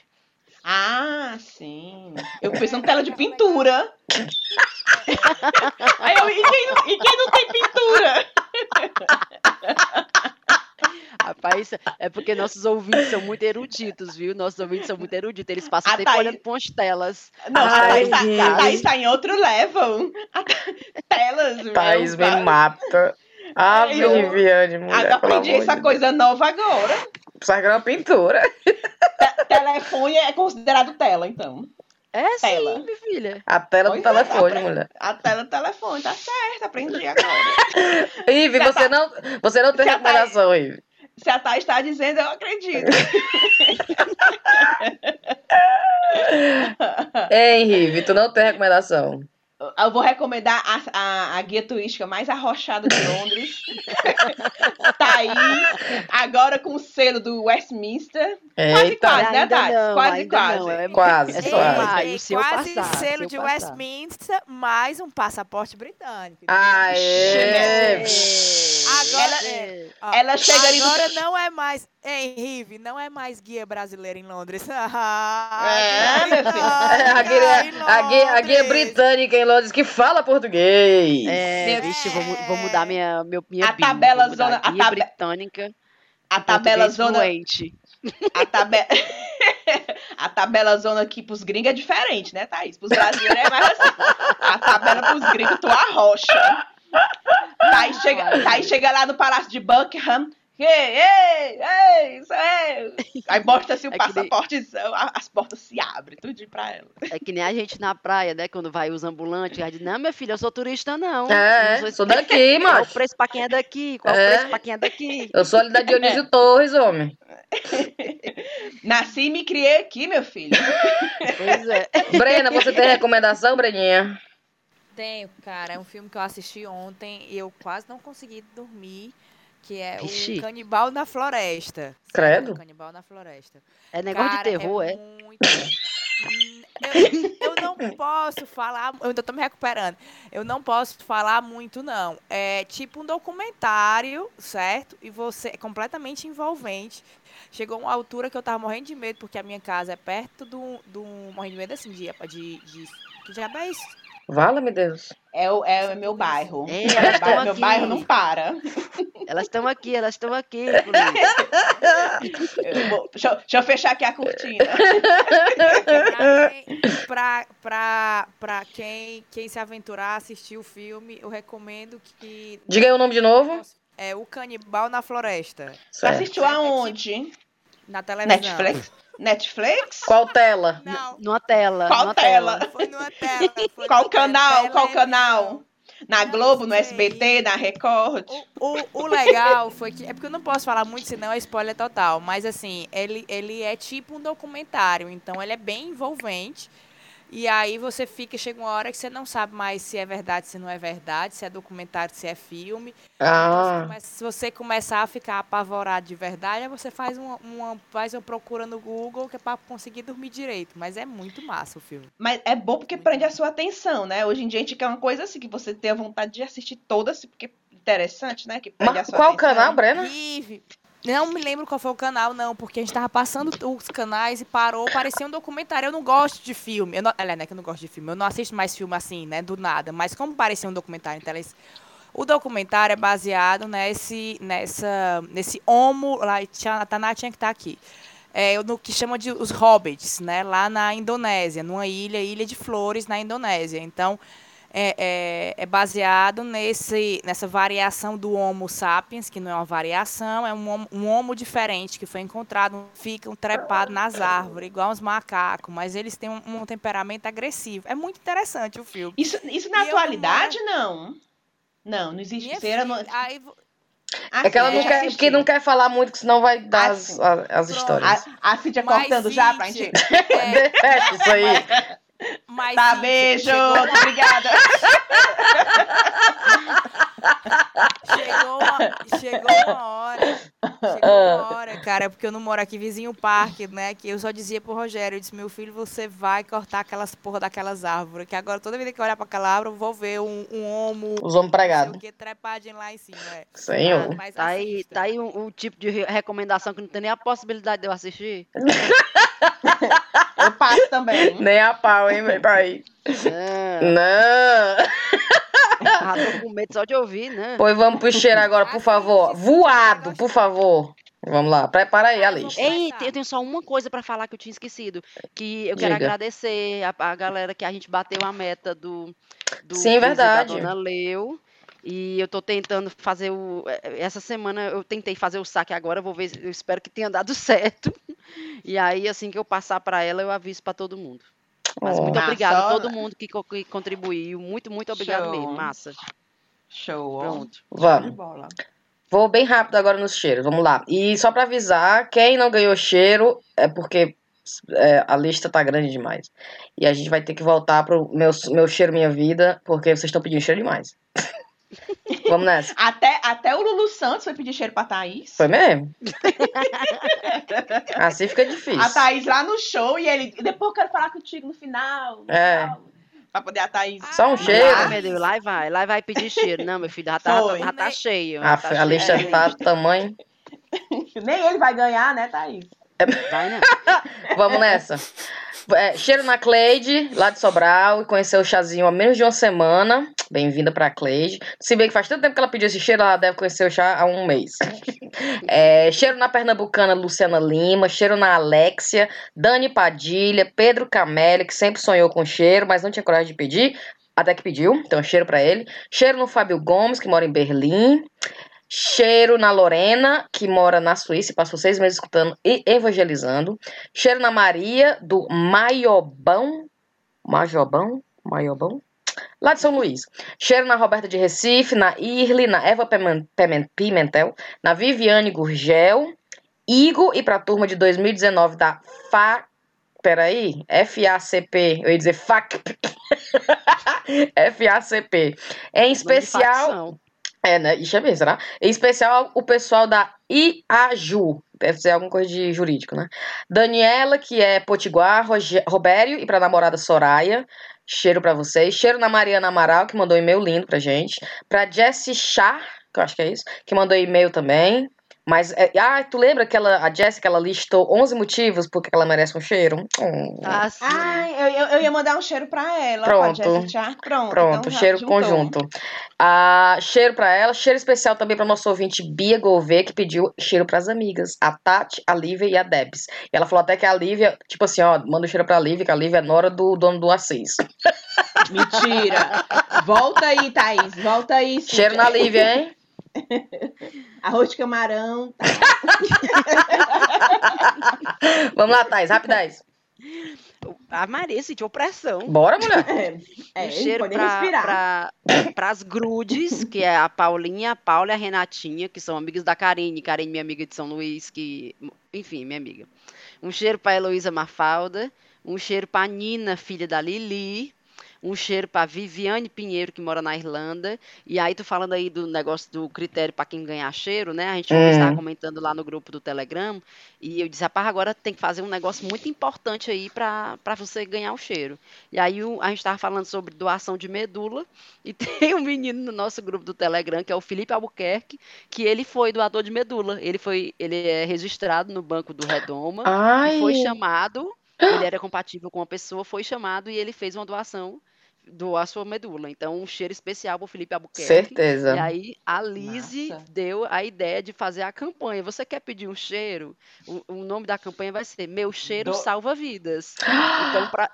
Ah, sim. Eu pensando tela de pintura. <laughs> <laughs> Aí eu, e, quem não, e quem não tem pintura? <laughs> Rapaz, é porque nossos ouvintes são muito eruditos, viu? Nossos ouvintes são muito eruditos. Eles passam A o tempo Thaís- olhando para umas telas. Não, a Ai, Thaís, tá, a Thaís tá em outro level. A <laughs> Telas, meu. Thaís me tá? mata. Ah, Viviane, mulher, Ah, aprendi essa de coisa nova agora. Precisa uma pintura. Te- telefone é considerado tela, então. É sim, Tela. minha filha. A tela Pois do é, telefone, apre- mulher. A tela do telefone, tá certo, aprendi <laughs> agora. Ive, você não, você não tem tá- recomendação, Ive. Se a Thaís tá dizendo, eu acredito. <laughs> Hein, Ive, tu não tem recomendação. Eu vou recomendar a, a, a guia turística mais arrochada de Londres. <laughs> tá aí, agora com o selo do Westminster. Quase, Eita, quase, né, Ainda Thaís? não, Quase, quase. não, é- Quase, é é só quase. quase passar, se selo de passar. Westminster, mais um passaporte britânico. Agora, É. é, ó, Ela chega ali no- agora não é mais, hein, Rive, não é mais guia brasileira em Londres. <laughs> É, meu filho. É, a, guia, a, guia, a guia britânica em Londres que fala português. É, Meu- vixe, vou, vou mudar minha, meu, minha A bio, tabela vou mudar zona- a guia tabe- britânica, A tabela zona. fluente. A, tabe... <laughs> a tabela zona aqui pros gringos é diferente, né, Thaís? Pros brasileiros é mais assim. A tabela pros gringos, tu arrocha. Thaís chega, Thaís chega lá no Palácio de Buckingham. Ei, ei, ei, isso é. Aí mostra assim o <laughs> É nem- passaportezão, a- as portas se abrem, tudo pra ela. É que nem a gente na praia, né? Quando vai os ambulantes, a gente, não, minha filha, eu sou turista, não. É, Não sou daqui, Qual mano. o preço pra quem é daqui? Qual É. o preço pra quem é daqui? Eu sou ali da Dionísio Torres, homem. <laughs> Nasci e me criei aqui, meu filho. Pois é. Brena, você tem recomendação, Breninha? Tenho, cara. É um filme que eu assisti ontem e eu quase não consegui dormir. Que é Vixe. o Canibal na Floresta. Credo. Canibal na Floresta. É negócio Cara, de terror, é? muito- Hum, Eu, eu não posso falar. Eu ainda tô me recuperando. Eu não posso falar muito, não. É tipo um documentário, certo? E você é completamente envolvente. Chegou uma altura que eu tava morrendo de medo, porque a minha casa é perto do. do morrendo de medo assim, de. de, de que diabo é isso? Vala-me Deus. É o, é o meu bairro. É, meu elas bairro, meu bairro não para. Elas estão aqui, elas estão aqui. <laughs> Eu vou- deixa, eu- deixa eu fechar aqui a cortina. Pra quem, pra, pra, pra quem, quem se aventurar a assistir o filme, eu recomendo que. Diga aí o nome de novo. É O Canibal na Floresta. Você Certo. assistiu aonde? Na televisão. Netflix? Netflix? Qual tela? Não, Numa tela. Qual numa tela? foi numa tela. Foi Qual numa canal? Qual canal? Na Não Globo, no. SBT, na Record? O, o, o legal foi que. É porque eu não posso falar muito, senão é spoiler total. Mas assim, ele, ele é tipo um documentário. Então ele é bem envolvente. E aí você fica, chega uma hora que você não sabe mais se é verdade, se não é verdade, se é documentário, se é filme. Então, se, Ah, come- se você começar a ficar apavorado de verdade, aí você faz uma, uma- faz uma procura no Google que é pra conseguir dormir direito. Mas é muito massa o filme. Mas é bom porque prende a sua atenção, né? Hoje em dia a gente quer uma coisa assim, que você tenha vontade de assistir todas, porque é interessante, né? Que prende ma- a sua qual atenção. canal, Brena? Vive. Não me lembro qual foi o canal, não, porque a gente tava passando os canais e parou, parecia um documentário. Eu não gosto de filme. Eu não, é que eu não gosto de filme, eu não assisto mais filme assim, né, do nada. Mas como parecia um documentário, então o documentário é baseado nesse, nessa, nesse homo, lá, a Taná tinha que estar aqui. É, no que chama de os hobbits, né, lá na Indonésia, numa ilha, Ilha de Flores, na Indonésia. Então, é, é, é baseado nesse, nessa variação do Homo sapiens, que não é uma variação, é um homo, um homo diferente que foi encontrado, ficam trepados nas árvores, igual os macacos, mas eles têm um, um temperamento agressivo. É muito interessante o filme. Isso, isso na E eu atualidade, não. Não, não existe Minha. Não... filha, aí Ah, É que ela não eu quer, que não quer falar muito, que senão vai dar Ah, as, as Pronto. histórias. A, a Cíntia cortando já pra gente, gente. é, <laughs> Deixa isso aí. Mas, Tá, gente, beijo. chegou Obrigada. Chegou uma, chegou uma hora. Chegou uma hora, cara, porque eu não moro aqui vizinho parque, né? Que eu só dizia pro Rogério, eu disse, meu filho, você vai cortar aquelas porra daquelas árvores. Que agora toda vez que eu olhar pra aquela árvore, eu vou ver um, um homo, Os sei pregados. o que, trepadinho lá em cima. É. Senhor. Mas Tá aí, assista. tá aí um, um tipo de re- recomendação que não tem nem a possibilidade de eu assistir. <laughs> Eu passo também. <laughs> Nem a pau, hein, meu pai? É, Não. já tô com medo só de ouvir, né? Pois vamos pro cheiro agora, por favor. Voado, por favor. Vamos lá, prepara aí a lista. Ei, eu tenho só uma coisa pra falar que eu tinha esquecido. Que eu quero Diga. agradecer a, a galera que a gente bateu a meta do, do Sim, verdade. da Dona Leu. E eu tô tentando fazer o. eh, Essa semana eu tentei fazer o saque agora, eu vou ver, eu espero que tenha dado <laughs> certo. E aí, assim que eu passar pra ela, eu aviso pra todo mundo. Mas Oh. muito Massa, obrigada a ó. todo mundo que, co- que contribuiu. Muito, muito obrigado Show. mesmo. Massa. Show. Pronto. Vamos. Vou bem rápido agora nos cheiros, vamos lá. E só pra avisar, quem não ganhou cheiro é porque é, a lista tá grande demais. E a gente vai ter que voltar pro meu, meu cheiro, minha vida, porque vocês estão pedindo cheiro demais. Vamos nessa. Até, até o Lulu Santos foi pedir cheiro pra Thaís. Foi mesmo? <laughs> assim fica difícil. A Thaís lá no show e ele. Depois eu quero falar contigo no final. no É. final", Pra poder a Thaís. Só um Mas, cheiro. Ah, meu Deus, lá vai, lá vai pedir cheiro. Não, meu filho, já tá, já tá cheio. A, tá a cheio. lista É, tá do tamanho. <laughs> Nem ele vai ganhar, né, Thaís? Vai, né? <laughs> Vamos nessa. É, cheiro na Cleide, lá de Sobral, e conheceu o chazinho há menos de uma semana. Bem-vinda pra Cleide. Se bem que faz tanto tempo que ela pediu esse cheiro, ela deve conhecer o chá há um mês. <laughs> É, cheiro na Pernambucana, Luciana Lima. Cheiro na Alexia, Dani Padilha, Pedro Camelli, que sempre sonhou com cheiro, mas não tinha coragem de pedir. Até que pediu, então cheiro pra ele. Cheiro no Fábio Gomes, que mora em Berlim. Cheiro na Lorena, que mora na Suíça e passou seis meses escutando e evangelizando. Cheiro na Maria, do Maiobão. Majobão? Maiobão? Lá de São Luís. Cheiro na Roberta de Recife, na Irle, na Eva Pimentel, na Viviane Gurgel, Igor e pra turma de 2019 da FA. Peraí, FACP, eu ia dizer FAC. FACP. <laughs> Em especial. É, né? Ixi, é mesmo, será? Em especial o pessoal da IAJU. Deve ser alguma coisa de jurídico, né? Daniela, que é Potiguar, Roge- Robério e pra namorada Soraya. Cheiro pra vocês. Cheiro na Mariana Amaral, que mandou um e-mail lindo pra gente. Pra Jessie Chá, que eu acho que é isso, que mandou e-mail também. Mas, é, ah, tu lembra que ela, a Jessica, ela listou 11 motivos porque ela merece um cheiro? Hum. Ah, sim. Ai, eu, eu, ia mandar um cheiro pra ela. Pronto. Pra Char. Pronto. Pronto, então já cheiro juntou. conjunto. Ah, cheiro pra ela, cheiro especial também pra nosso ouvinte Bia Gouveia, que pediu cheiro pras amigas, a Tati, a Lívia e a Debs. E ela falou até que a Lívia, tipo assim, ó, manda um cheiro pra Lívia, que a Lívia é nora do dono do Assis. Mentira. Volta aí, Thaís. Volta aí. Cíntia. Cheiro na Lívia, hein? <laughs> Arroz de camarão. tá? <laughs> Vamos lá, Thais, rapidez. A Maria sentiu pressão. Bora, mulher. É, um ele cheiro pode pra, as grudes, que é a Paulinha, a Paula e a Renatinha, que são amigas da Karine. Karine, minha amiga de São Luís, que. Enfim, minha amiga. Um cheiro pra Heloísa Mafalda. Um cheiro pra Nina, filha da Lili. Um cheiro pra Viviane Pinheiro, que mora na Irlanda. E aí, tu falando aí do negócio do critério pra quem ganhar cheiro, né? A gente Hum. estava comentando lá no grupo do Telegram. E eu disse, rapaz, agora tem que fazer um negócio muito importante aí pra você ganhar o cheiro. E aí o- a gente estava falando sobre doação de medula. <laughs> E tem um menino no nosso grupo do Telegram, que é o Felipe Albuquerque, que ele foi doador de medula. Ele foi, ele é registrado no banco do Redoma. Ai. E foi chamado, ele era compatível com uma pessoa, foi chamado e ele fez uma doação, a sua medula. Então, um cheiro especial pro Felipe Albuquerque. Certeza. E aí, a Lise Massa. deu a ideia de fazer a campanha. Você quer pedir um cheiro? O, o nome da campanha vai ser Meu Cheiro Do- Salva Vidas. <gasps> Então, pra,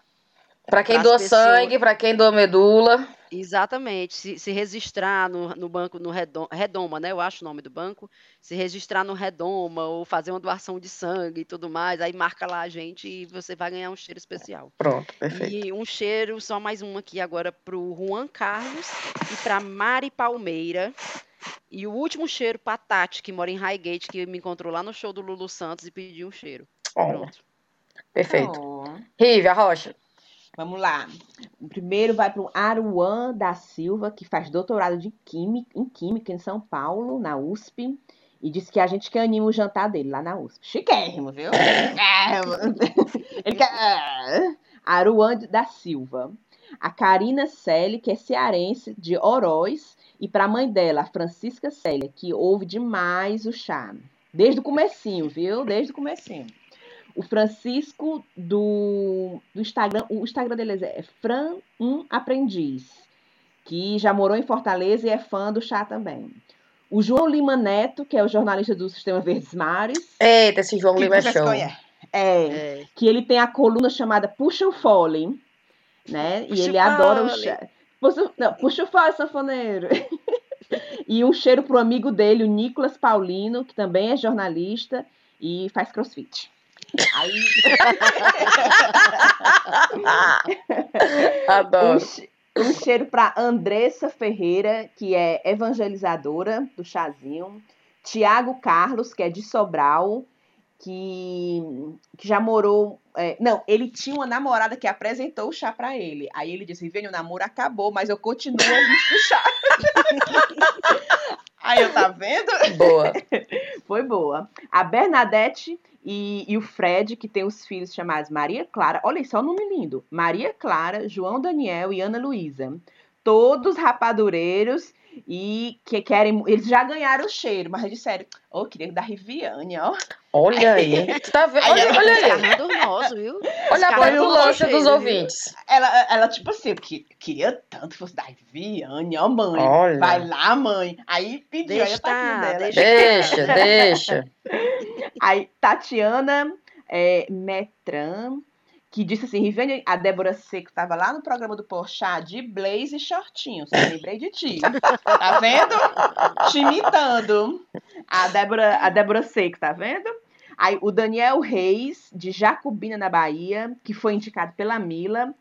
Pra quem doa pessoas- sangue, pra quem doa medula. Exatamente. Se, se registrar no, no banco, no Redoma, Redoma, né? Eu acho o nome do banco. Se registrar no Redoma ou fazer uma doação de sangue e tudo mais, aí marca lá a gente e você vai ganhar um cheiro especial. Pronto, perfeito. E um cheiro, só mais um aqui agora pro Juan Carlos e pra Mari Palmeira. E o último cheiro pra Tati, que mora em Highgate, que me encontrou lá no show do Lulu Santos e pediu um cheiro. Olha, Pronto. perfeito. Oh. Rive, a rocha. Vamos lá. O primeiro vai para o Aruan da Silva, que faz doutorado de química, em Química em São Paulo, na USP. E disse que a gente que anima o jantar dele lá na USP. Chiquérrimo, viu? Ele quer... Ah. Aruan da Silva. A Karina Selle, que é cearense, de Oroz. E para a mãe dela, a Francisca Célia, que ouve demais o chá. Desde o comecinho, viu? Desde o comecinho. O Francisco do, do Instagram, o Instagram dele é Fran um Aprendiz, que já morou em Fortaleza e é fã do chá também. O João Lima Neto, que é o jornalista do Sistema Verdes Mares. Eita, esse João que Lima é show. conhecem. É, É. que ele tem a coluna chamada Puxa o Fole, né? Puxa e ele adora o chá. Puxa, não, puxa o fole, sanfoneiro. <laughs> e um cheiro pro amigo dele, o Nicolas Paulino, que também é jornalista e faz crossfit. Aí, <laughs> um, Adoro. che- um cheiro para Andressa Ferreira, que é evangelizadora do chazinho. Tiago Carlos, que é de Sobral, que, que já morou. é, não, ele tinha uma namorada que apresentou o chá para ele. Aí ele disse: Viviane, o namoro acabou, mas eu continuo ouvindo do chá. <laughs> Aí eu, tá vendo? Boa. <laughs> Foi boa. A Bernadette e, e o Fred, que tem os filhos chamados Maria Clara. Olha só o nome lindo. Maria Clara, João Daniel e Ana Luísa. Todos rapadureiros e que querem. Eles já ganharam o cheiro, mas disseram: Ô, queria da Riviane, ó. Olha aí. <laughs> Tu tá vendo? Aí Olha, olha aí. Escarrando nós, viu? Olha a petulância dos viu? ouvintes. Ela, ela tipo assim, eu que- queria tanto que fosse da Riviane, ó, mãe. Olha. Vai lá, mãe. Aí pediu, aí Deixa a taquinha tá, dela. deixa <laughs> Deixa, deixa. Aí, Tatiana é, Metran, que disse assim: Riviane, a Débora Seco estava lá no programa do Porchat de blaze e shortinho. Só lembrei de ti. <laughs> Tá vendo? Te imitando. A Débora, a Débora Seco, tá vendo? Aí, o Daniel Reis, de Jacobina, na Bahia, que foi indicado pela Mila.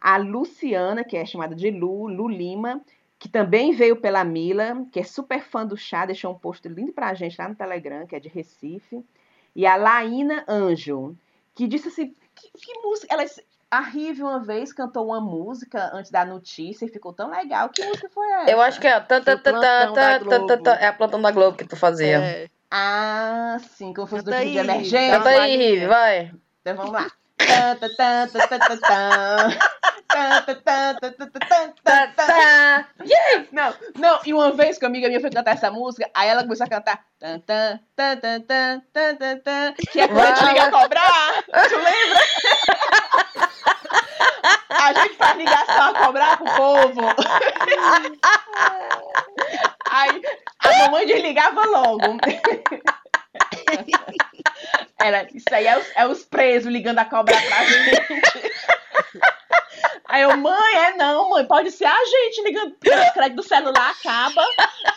A Luciana, que é chamada de Lu, Lu Lima, que também veio pela Mila, que é super fã do chá, deixou um post lindo pra gente lá no Telegram, que é de Recife. E a Laína Anjo, que disse assim, que, que música... Ela, a Rive uma vez cantou uma música antes da notícia e ficou tão legal. Que música foi essa? Eu acho que é. Tá, tá, tá, tá, tá, tá, tá, tá. É a plantão da Globo que tu fazia. É. Ah, sim, como fosse do tipo de emergência. Canta aí, Rive, vai. Então vamos lá. <laughs> Não, não, e uma vez que uma amiga minha foi cantar essa música, aí ela começou a cantar. Que é quando a gente liga a cobrar. Tu lembra? A gente faz ligação a cobrar pro povo. Aí a mamãe desligava logo. Era, isso aí é os, é os presos ligando a cobra pra gente. Aí eu, mãe, é não, mãe, pode ser a gente ligando, o crédito do celular acaba.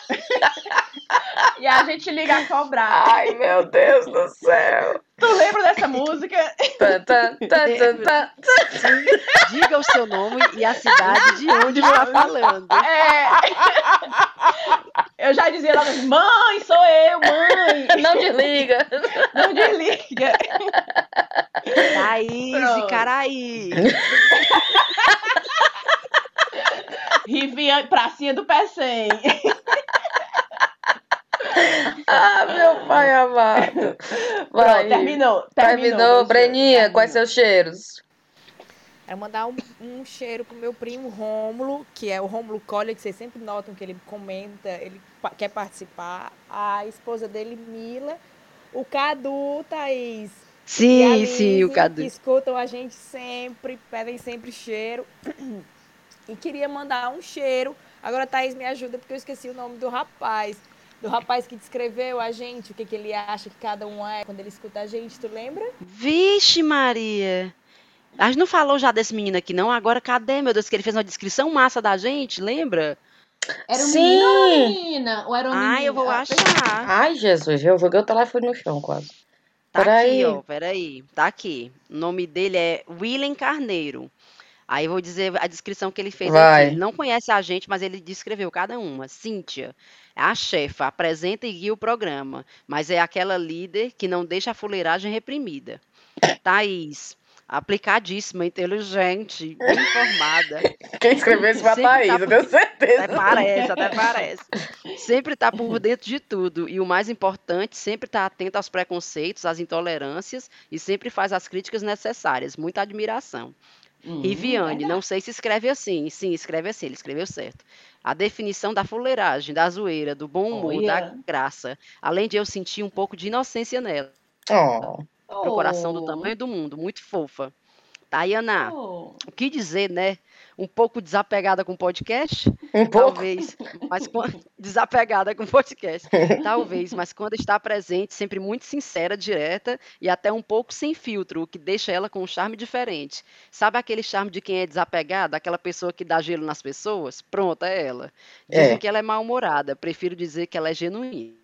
<laughs> e a gente liga a cobrar. Ai, meu Deus do céu. Tu lembra dessa música? Diga o seu nome e a cidade de onde está <laughs> falando. É. Eu já dizia logo, mãe, sou eu, mãe. Não desliga. Não desliga. Thaís e Caraí. Riviane, pracinha do pé 100. <laughs> Ah, meu pai amado. Vai, Pronto, terminou. Terminou. Terminou, Breninha, terminou. quais seus cheiros? Quero mandar um, um cheiro pro meu primo Rômulo, que é o Rômulo Collier, que vocês sempre notam que ele comenta, ele quer participar. A esposa dele, Mila. O Cadu, Thaís. Sim, sim, o Cadu. Que escutam a gente sempre, pedem sempre cheiro. E queria mandar um cheiro. Agora, Thaís, me ajuda, porque eu esqueci o nome do rapaz. Do rapaz que descreveu a gente, o que, que ele acha que cada um é quando ele escuta a gente, tu lembra? Vixe, Maria. A gente não falou já desse menino aqui, não? Agora cadê, meu Deus? Que ele fez uma descrição massa da gente, lembra? Era um Sim. menino menina? Ou era uma Ai, menina? eu vou Ah, achar. Ai, Jesus, eu joguei o telefone no chão quase. Tá Peraí. aqui, ó, peraí. Tá aqui. O nome dele é William Carneiro. Aí eu vou dizer a descrição que ele fez Vai. aqui. Ele não conhece a gente, mas ele descreveu cada uma. Cíntia, a chefa, apresenta e guia o programa, mas é aquela líder que não deixa a fuleiragem reprimida. Thaís, aplicadíssima, inteligente, bem informada. Quem escreveu isso foi a Sempre Thaís, tá eu tenho certeza. Até parece, até parece. Sempre tá por dentro de tudo. E o mais importante, sempre tá atento aos preconceitos, às intolerâncias e sempre faz as críticas necessárias. Muita admiração. Hum, Riviane, não sei se escreve assim. Sim, escreve assim, ele escreveu certo. A definição da fuleiragem, da zoeira, do bom humor, da Olha. graça. Além de eu sentir um pouco de inocência nela. Oh, Pro coração do Oh, tamanho do mundo, muito fofa. Tayana, oh. o que dizer, né? Um pouco desapegada com o podcast? um pouco. Talvez, mas quando- <laughs> desapegada com o podcast. Talvez, mas quando está presente, sempre muito sincera, direta e até um pouco sem filtro, o que deixa ela com um charme diferente. Sabe aquele charme de quem é desapegado, aquela pessoa que dá gelo nas pessoas? Pronto, é ela. Dizem É. que ela é mal-humorada, prefiro dizer que ela é genuína.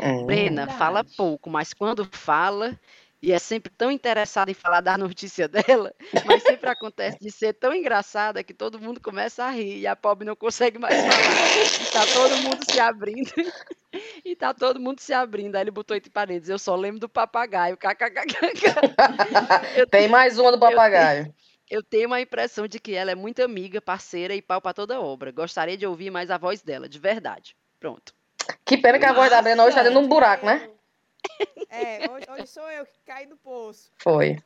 Hum. Brena fala Verdade. pouco, mas quando fala, e é sempre tão interessada em falar da notícia <laughs> dela, mas sempre acontece de ser tão engraçada que todo mundo começa a rir e a pobre não consegue mais falar. E tá todo mundo se abrindo. <laughs> E tá todo mundo se abrindo. Aí ele botou entre parênteses. Eu só lembro do papagaio. kkkk. <laughs> Eu, Tem mais uma do papagaio. eu tenho uma impressão de que ela é muito amiga, parceira e pau pra toda obra. Gostaria de ouvir mais a voz dela, de verdade. Pronto. Que pena que a voz da Brena hoje tá dentro de um buraco, né? É, hoje, hoje sou eu que caí no poço. Foi.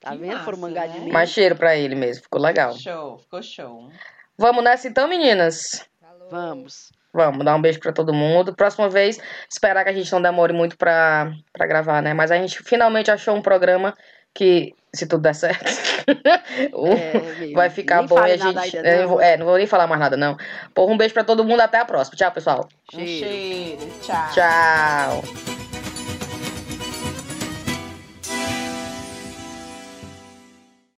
Tá Que vendo? Foram massa, mangar de né? mim. Mais cheiro pra ele mesmo, ficou legal. Show, ficou show. Vamos nessa então, meninas? Falou. Vamos. Vamos, dar um beijo pra todo mundo. Próxima vez, esperar que a gente não demore muito pra, pra gravar, né? Mas a gente finalmente achou um programa que, se tudo der certo, <laughs> o- É, vai ficar bom. E a gente. ainda, é, não. vou- é, não vou nem falar mais nada, não. Porra, um beijo pra todo mundo. Até a próxima. Tchau, pessoal. Um Cheiro. cheiro. Tchau. Tchau.